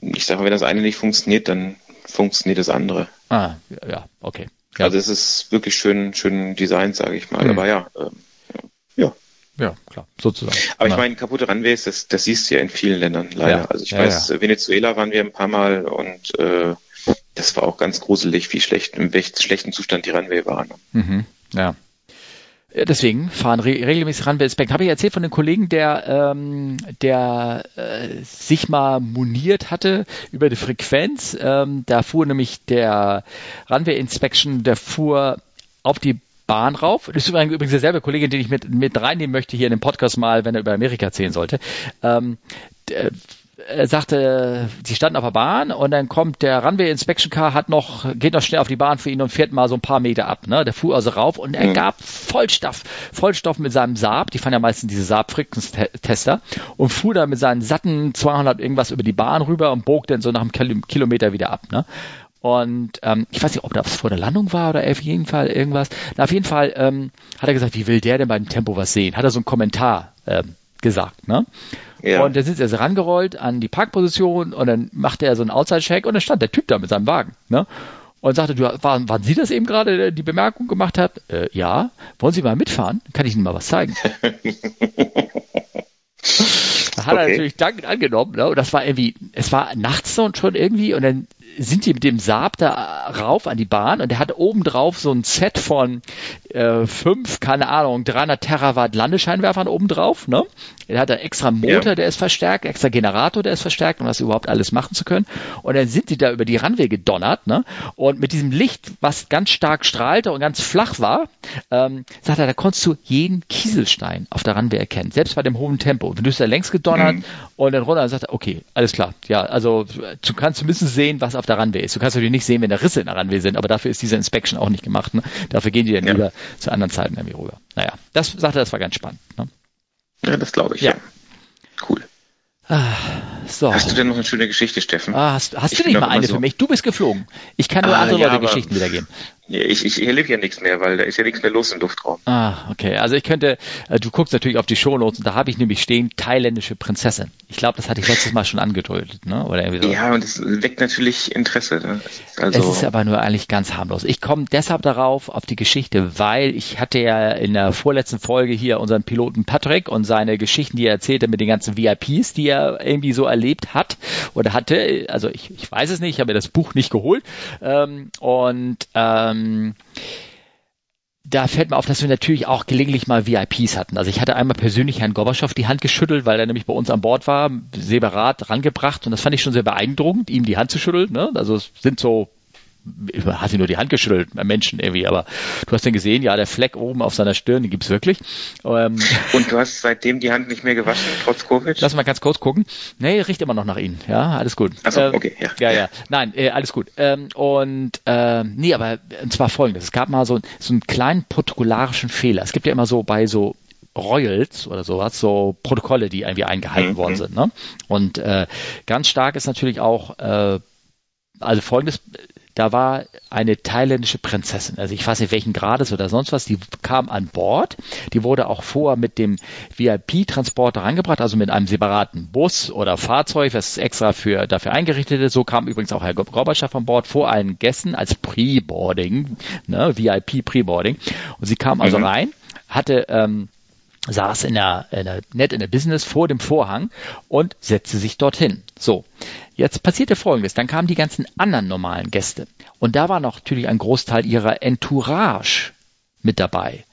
ich sage mal, wenn das eine nicht funktioniert, dann funktioniert das andere. Ah, ja, okay. Ja. Also es ist wirklich schön, schön Design, sage ich mal. Mhm. Aber ja, ähm, ja. Ja, klar, sozusagen. Aber ich meine, kaputte Runways, das, das siehst du ja in vielen Ländern leider. Ja, also ich ja, weiß, ja. Venezuela waren wir ein paar Mal und äh, das war auch ganz gruselig, wie schlecht, im schlechten Zustand die Runway waren. Mhm, ja. Deswegen fahren re regelmäßig Runway Inspect. Habe ich erzählt von einem Kollegen, der, ähm, der äh, sich mal moniert hatte über die Frequenz. Ähm, da fuhr nämlich der Runway Inspection, der fuhr auf die Bahn rauf. Das ist übrigens derselbe Kollege, den ich mit, mit reinnehmen möchte hier in den Podcast mal, wenn er über Amerika erzählen sollte. Ähm, er sagte, sie standen auf der Bahn und dann kommt der Runway Inspection Car, hat noch, geht noch schnell auf die Bahn für ihn und fährt mal so ein paar Meter ab. Ne? Der fuhr also rauf und er mhm. gab Vollstoff, Vollstoff mit seinem Saab, die fahren ja meistens diese Saab-Frequenztester und fuhr da mit seinen satten 200 irgendwas über die Bahn rüber und bog dann so nach einem Kilometer wieder ab. Ne? Und ähm, ich weiß nicht, ob das vor der Landung war oder auf jeden Fall irgendwas. Na, auf jeden Fall ähm, hat er gesagt, wie will der denn beim Tempo was sehen? Hat er so einen Kommentar ähm, gesagt, ne? Ja. Und dann sind er so rangerollt an die Parkposition und dann machte er so einen Outside-Check und dann stand der Typ da mit seinem Wagen, ne? Und sagte, du, waren, waren Sie das eben gerade, die Bemerkung gemacht habt? Äh, ja. Wollen Sie mal mitfahren? Kann ich Ihnen mal was zeigen? hat okay. er natürlich dankend angenommen. Ne? Und das war irgendwie, es war nachts so und schon irgendwie und dann sind die mit dem Saab da rauf an die Bahn und der hat oben drauf so ein Set von äh, fünf, keine Ahnung, 300 Terawatt Landescheinwerfern oben drauf. Ne? Er hat einen extra Motor, ja. der ist verstärkt, extra Generator, der ist verstärkt, um das überhaupt alles machen zu können. Und dann sind die da über die Runway gedonnert. Ne? Und mit diesem Licht, was ganz stark strahlte und ganz flach war, ähm, sagt er, da konntest du jeden Kieselstein auf der Runway erkennen, selbst bei dem hohen Tempo. Wenn du es da längs gedonnert mhm. und dann runter, dann sagt er, okay, alles klar. Ja, also du kannst zumindest sehen, was auf der Runway ist. Du kannst natürlich nicht sehen, wenn da Risse in der Runway sind, aber dafür ist diese Inspection auch nicht gemacht. Ne? Dafür gehen die dann ja. lieber zu anderen Zeiten irgendwie rüber. Naja, das sagte, das war ganz spannend. Ne? Ja, das glaube ich. Ja. ja. Cool. Ah, so. Hast du denn noch eine schöne Geschichte, Steffen? Ah, hast, hast du nicht mal eine so. für mich? Du bist geflogen. Ich kann nur ah, andere ja, Leute Geschichten wiedergeben. Ich, ich erlebe ja nichts mehr, weil da ist ja nichts mehr los im Luftraum. Ah, okay. Also ich könnte, äh, du guckst natürlich auf die Shownotes und da habe ich nämlich stehen, thailändische Prinzessin. Ich glaube, das hatte ich letztes Mal schon angedeutet, ne? Oder irgendwie so. Ja, und es weckt natürlich Interesse. Ne? Also es ist aber nur eigentlich ganz harmlos. Ich komme deshalb darauf, auf die Geschichte, weil ich hatte ja in der vorletzten Folge hier unseren Piloten Patrick und seine Geschichten, die er erzählte mit den ganzen VIPs, die er irgendwie so erlebt hat oder hatte. Also ich, ich weiß es nicht, ich habe mir das Buch nicht geholt. Ähm, und ähm, da fällt mir auf, dass wir natürlich auch gelegentlich mal VIPs hatten. Also ich hatte einmal persönlich Herrn Gorbatschow die Hand geschüttelt, weil er nämlich bei uns an Bord war, separat rangebracht und das fand ich schon sehr beeindruckend, ihm die Hand zu schütteln. Ne? Also es sind so hat sie nur die Hand geschüttelt, Menschen irgendwie, aber du hast den gesehen, ja, der Fleck oben auf seiner Stirn, den gibt's wirklich. Ähm, und du hast seitdem die Hand nicht mehr gewaschen, trotz Covid? Lass mal ganz kurz gucken. Nee, riecht immer noch nach Ihnen, ja, alles gut. Achso, ähm, okay, ja. Ja, ja, nein, äh, alles gut. Ähm, und, äh, nee, aber, und zwar folgendes, es gab mal so, so einen kleinen protokollarischen Fehler. Es gibt ja immer so bei so Royals oder sowas, so Protokolle, die irgendwie eingehalten mhm. worden sind. Ne? Und äh, ganz stark ist natürlich auch, äh, also folgendes, da war eine thailändische Prinzessin, also ich weiß nicht welchen Grades oder sonst was, die kam an Bord, die wurde auch vorher mit dem VIP-Transporter rangebracht, also mit einem separaten Bus oder Fahrzeug, was extra für, dafür eingerichtet ist. So kam übrigens auch Herr Gorbatschow an Bord vor allen Gästen als Pre-Boarding, ne, VIP-Pre-Boarding. Und sie kam also mhm. rein, hatte ähm, saß in der, in der, nett in der Business vor dem Vorhang und setzte sich dorthin. So. Jetzt passierte Folgendes. Dann kamen die ganzen anderen normalen Gäste. Und da war noch natürlich ein Großteil ihrer Entourage mit dabei.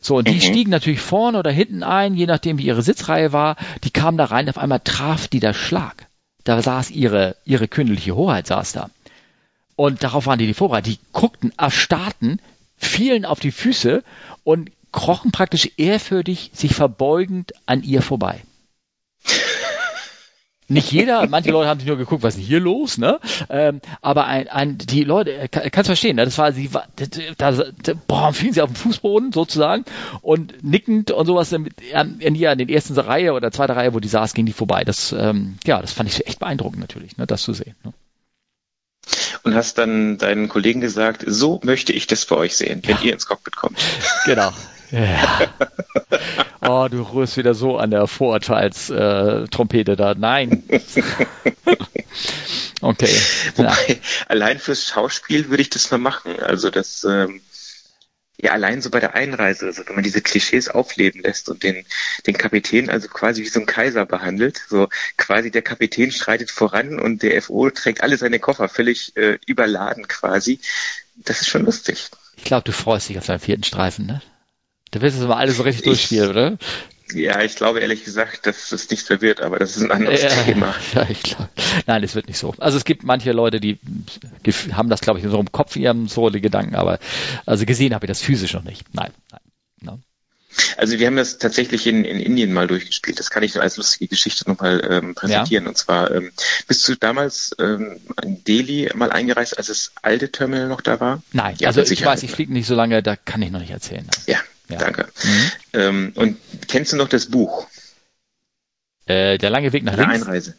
So, und die mhm. stiegen natürlich vorne oder hinten ein, je nachdem wie ihre Sitzreihe war. Die kamen da rein, auf einmal traf die der Schlag. Da saß ihre, ihre königliche Hoheit saß da. Und darauf waren die die vorbereitet. Die guckten, erstarrten, fielen auf die Füße und krochen praktisch ehrfürchtig, sich verbeugend an ihr vorbei nicht jeder, manche Leute haben sich nur geguckt, was ist denn hier los, ne? Ähm, aber ein, ein, die Leute, äh, kann, kannst verstehen, ne? das war, sie war, da, da, boah, fielen sie auf den Fußboden sozusagen und nickend und sowas in, in, in den ersten Reihe oder zweite Reihe, wo die saß, ging die vorbei. Das, ähm, ja, das fand ich echt beeindruckend natürlich, ne, das zu sehen. Ne? und hast dann deinen Kollegen gesagt, so möchte ich das für euch sehen, wenn ja. ihr ins Cockpit kommt. Genau. Ja. Oh, du rührst wieder so an der Vorurteils-Trompete äh, da. Nein. okay. Wobei, ja. allein fürs Schauspiel würde ich das mal machen. Also das, ähm, ja, allein so bei der Einreise, also wenn man diese Klischees aufleben lässt und den, den Kapitän also quasi wie so ein Kaiser behandelt, so quasi der Kapitän schreitet voran und der FO trägt alle seine Koffer völlig äh, überladen quasi. Das ist schon lustig. Ich glaube, du freust dich auf deinen vierten Streifen, ne? Da willst du mal alles so richtig durchspielen, oder? Ja, ich glaube ehrlich gesagt, dass es nicht verwirrt, aber das ist ein anderes ja, Thema. Ja, ich glaube. Nein, es wird nicht so. Also es gibt manche Leute, die haben das, glaube ich, in so einem Kopf, ihrem so die Gedanken, aber also gesehen habe ich das physisch noch nicht. Nein, nein. No. Also wir haben das tatsächlich in, in Indien mal durchgespielt. Das kann ich als lustige Geschichte nochmal ähm, präsentieren. Ja. Und zwar ähm, bist du damals ähm, in Delhi mal eingereist, als das alte Terminal noch da war? Nein, ja, also ich weiß, ich fliege nicht so lange, da kann ich noch nicht erzählen. Ja, ja. Danke. Mhm. Ähm, und kennst du noch das Buch? Äh, der lange Weg nach der links? Einreise.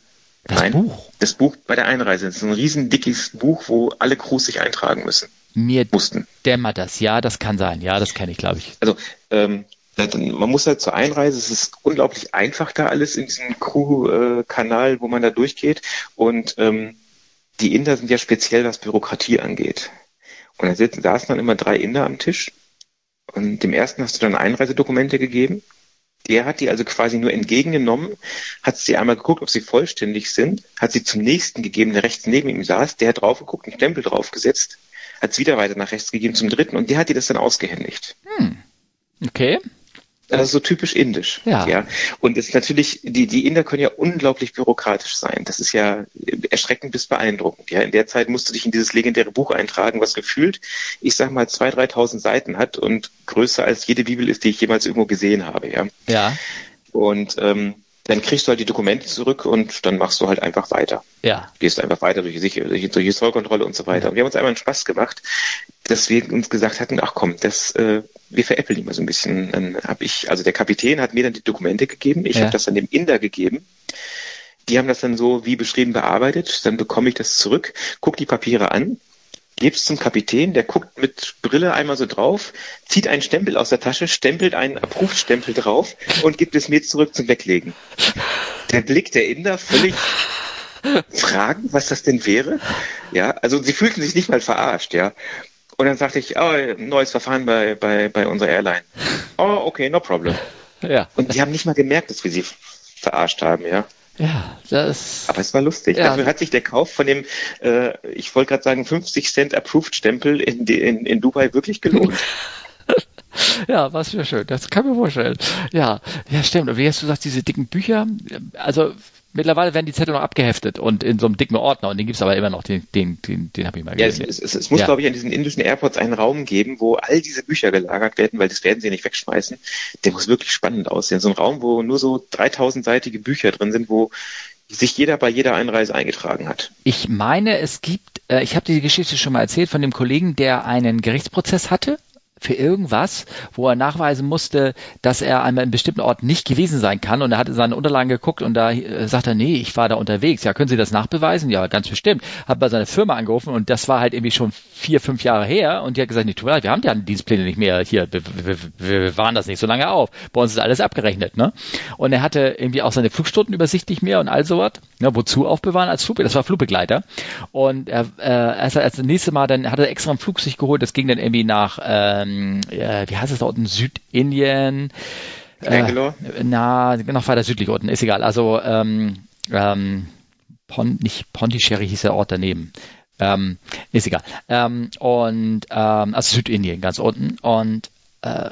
Das Nein, Buch? Das Buch bei der Einreise. Das ist ein riesen dickes Buch, wo alle Crews sich eintragen müssen. Mir mussten. dämmert das. Ja, das kann sein. Ja, das kenne ich, glaube ich. Also, ähm, man muss halt zur Einreise, es ist unglaublich einfach da alles in diesem Crew-Kanal, wo man da durchgeht. Und ähm, die Inder sind ja speziell, was Bürokratie angeht. Und da sitzen, saßen dann immer drei Inder am Tisch dem ersten hast du dann Einreisedokumente gegeben. Der hat die also quasi nur entgegengenommen, hat sie einmal geguckt, ob sie vollständig sind, hat sie zum nächsten gegeben, der rechts neben ihm saß, der hat drauf geguckt, einen Stempel draufgesetzt, hat es wieder weiter nach rechts gegeben zum dritten und der hat dir das dann ausgehändigt. Hm. Okay. Das ist so typisch indisch. Ja. ja. Und es ist natürlich, die, die Inder können ja unglaublich bürokratisch sein. Das ist ja erschreckend bis beeindruckend. Ja, in der Zeit musst du dich in dieses legendäre Buch eintragen, was gefühlt, ich sag mal, zwei, dreitausend Seiten hat und größer als jede Bibel ist, die ich jemals irgendwo gesehen habe. Ja. Ja. Und ähm, dann kriegst du halt die Dokumente zurück und dann machst du halt einfach weiter. Ja. Gehst einfach weiter durch die, durch die Zollkontrolle und so weiter. Ja. Und wir haben uns einmal einen Spaß gemacht, dass wir uns gesagt hatten, ach komm, das, äh, wir veräppeln ihn mal so ein bisschen. Dann habe ich, also der Kapitän hat mir dann die Dokumente gegeben, ich ja. habe das dann dem Inder gegeben. Die haben das dann so wie beschrieben bearbeitet, dann bekomme ich das zurück, guck die Papiere an, gebe es zum Kapitän, der guckt mit Brille einmal so drauf, zieht einen Stempel aus der Tasche, stempelt einen Approved-Stempel drauf und gibt es mir zurück zum Weglegen. Der Blick der Inder völlig fragen, was das denn wäre. Ja, also sie fühlten sich nicht mal verarscht, ja. Und dann sagte ich, oh, neues Verfahren bei, bei, bei unserer Airline. Oh, okay, no problem. Ja. Und die haben nicht mal gemerkt, dass wir sie verarscht haben, ja. Ja, das. Aber es war lustig. Ja. Dafür hat sich der Kauf von dem, äh, ich wollte gerade sagen, 50 Cent Approved Stempel in, in, in Dubai wirklich gelohnt. ja, was für schön. Das kann mir vorstellen. Ja, ja, stimmt. Und wie hast du gesagt, diese dicken Bücher? Also mittlerweile werden die Zettel noch abgeheftet und in so einem dicken Ordner und den gibt es aber immer noch, den, den, den, den habe ich mal gesehen. Ja, es, es, es muss, ja. glaube ich, an diesen indischen Airports einen Raum geben, wo all diese Bücher gelagert werden, weil das werden sie nicht wegschmeißen. Der muss wirklich spannend aussehen. So ein Raum, wo nur so 3000-seitige Bücher drin sind, wo sich jeder bei jeder Einreise eingetragen hat. Ich meine, es gibt, äh, ich habe die Geschichte schon mal erzählt von dem Kollegen, der einen Gerichtsprozess hatte für irgendwas, wo er nachweisen musste, dass er an einem bestimmten Ort nicht gewesen sein kann. Und er hatte seine Unterlagen geguckt und da äh, sagt er, nee, ich war da unterwegs. Ja, können Sie das nachbeweisen? Ja, ganz bestimmt. Hat bei seiner Firma angerufen und das war halt irgendwie schon vier, fünf Jahre her. Und die hat gesagt, nee, tut mir leid, wir haben ja Dienstpläne nicht mehr hier. Wir, wir, wir waren das nicht so lange auf. Bei uns ist alles abgerechnet. Ne? Und er hatte irgendwie auch seine Flugstunden übersichtlich mehr und all sowas. Ne, wozu aufbewahren als Flug? Das war Flugbegleiter. Und er, äh, als, er, als das nächste Mal, dann hat er extra einen Flug sich geholt. Das ging dann irgendwie nach ähm, ähm, äh, wie heißt es da unten, Südindien. Bangalore? Äh, na, noch weiter südlich unten, ist egal. Also, ähm, ähm, Pon, nicht Pondicherry hieß der Ort daneben. Ähm, ist egal. Ähm, und ähm, also Südindien ganz unten. Und äh,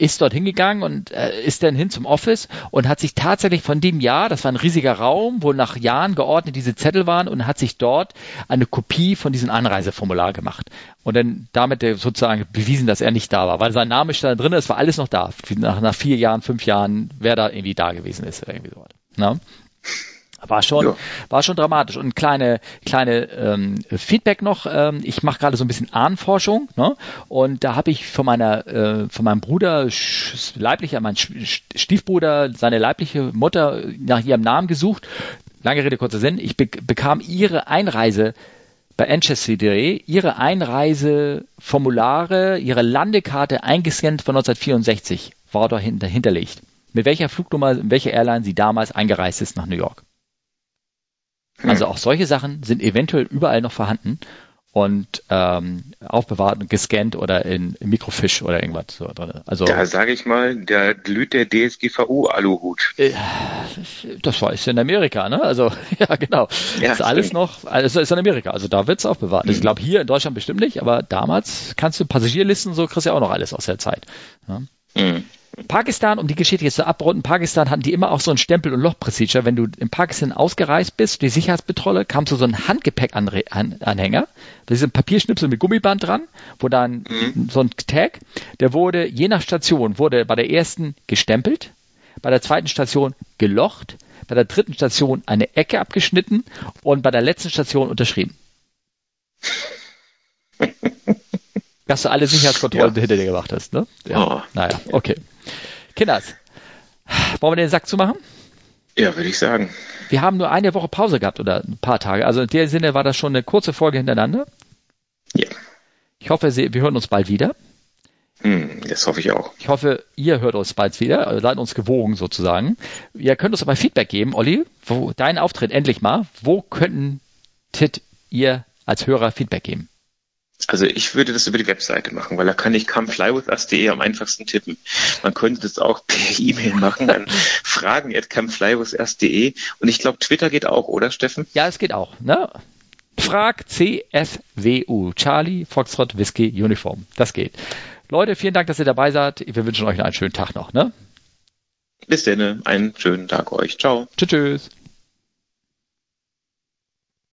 ist dort hingegangen und äh, ist dann hin zum Office und hat sich tatsächlich von dem Jahr, das war ein riesiger Raum, wo nach Jahren geordnet diese Zettel waren und hat sich dort eine Kopie von diesem Anreiseformular gemacht und dann damit sozusagen bewiesen, dass er nicht da war, weil sein Name stand drin, es war alles noch da, nach, nach vier Jahren, fünf Jahren, wer da irgendwie da gewesen ist oder irgendwie so. Ne? War schon, ja. war schon dramatisch. Und kleine, kleine ähm, Feedback noch. Ähm, ich mache gerade so ein bisschen Ahnenforschung, ne? Und da habe ich von meiner, äh, von meinem Bruder leiblicher, mein Stiefbruder, seine leibliche Mutter nach ihrem Namen gesucht. Lange Rede, kurzer Sinn. Ich be bekam ihre Einreise bei Ancestry.de ihre Einreiseformulare, ihre Landekarte eingescannt von 1964 war dahinter hinterlegt. Mit welcher Flugnummer, in welcher Airline sie damals eingereist ist nach New York. Also auch solche Sachen sind eventuell überall noch vorhanden und ähm, aufbewahrt und gescannt oder in, in Mikrofisch oder irgendwas so drin. Also da sage ich mal, da glüht der DSGVO-Aluhut. Äh, das war ist in Amerika, ne? Also ja, genau. Ja, ist alles noch, also ist in Amerika. Also da wird's aufbewahrt. Mhm. Ich glaube hier in Deutschland bestimmt nicht, aber damals kannst du Passagierlisten so kriegst du ja auch noch alles aus der Zeit. Ja? Mhm. Pakistan, um die Geschichte jetzt zu abrunden, Pakistan hatten die immer auch so ein Stempel- und Loch-Procedure. Wenn du in Pakistan ausgereist bist, die Sicherheitsbetrolle, kam zu so ein Handgepäckanhänger. Da ist ein Papierschnipsel mit Gummiband dran, wo dann mhm. so ein Tag, der wurde je nach Station, wurde bei der ersten gestempelt, bei der zweiten Station gelocht, bei der dritten Station eine Ecke abgeschnitten und bei der letzten Station unterschrieben. dass du alle Sicherheitskontrollen ja. hinter dir gemacht hast, ne? Ja. Oh. Naja, okay. Kinders, wollen wir den Sack zumachen? Ja, würde ich sagen. Wir haben nur eine Woche Pause gehabt oder ein paar Tage. Also in der Sinne war das schon eine kurze Folge hintereinander. Ja. Ich hoffe, wir hören uns bald wieder. Hm, das hoffe ich auch. Ich hoffe, ihr hört uns bald wieder, also seid uns gewogen sozusagen. Ihr könnt uns aber Feedback geben, Olli, wo dein Auftritt endlich mal. Wo könnten ihr als Hörer Feedback geben? Also ich würde das über die Webseite machen, weil da kann ich comeflywithus.de am einfachsten tippen. Man könnte das auch per E-Mail machen an fragen at comeflywithus.de und ich glaube Twitter geht auch, oder Steffen? Ja, es geht auch. Ne? Frag CFWU, Charlie Foxtrot Whiskey Uniform. Das geht. Leute, vielen Dank, dass ihr dabei seid. Wir wünschen euch einen schönen Tag noch. Ne? Bis denn, einen schönen Tag euch. Ciao. Tschüss. tschüss.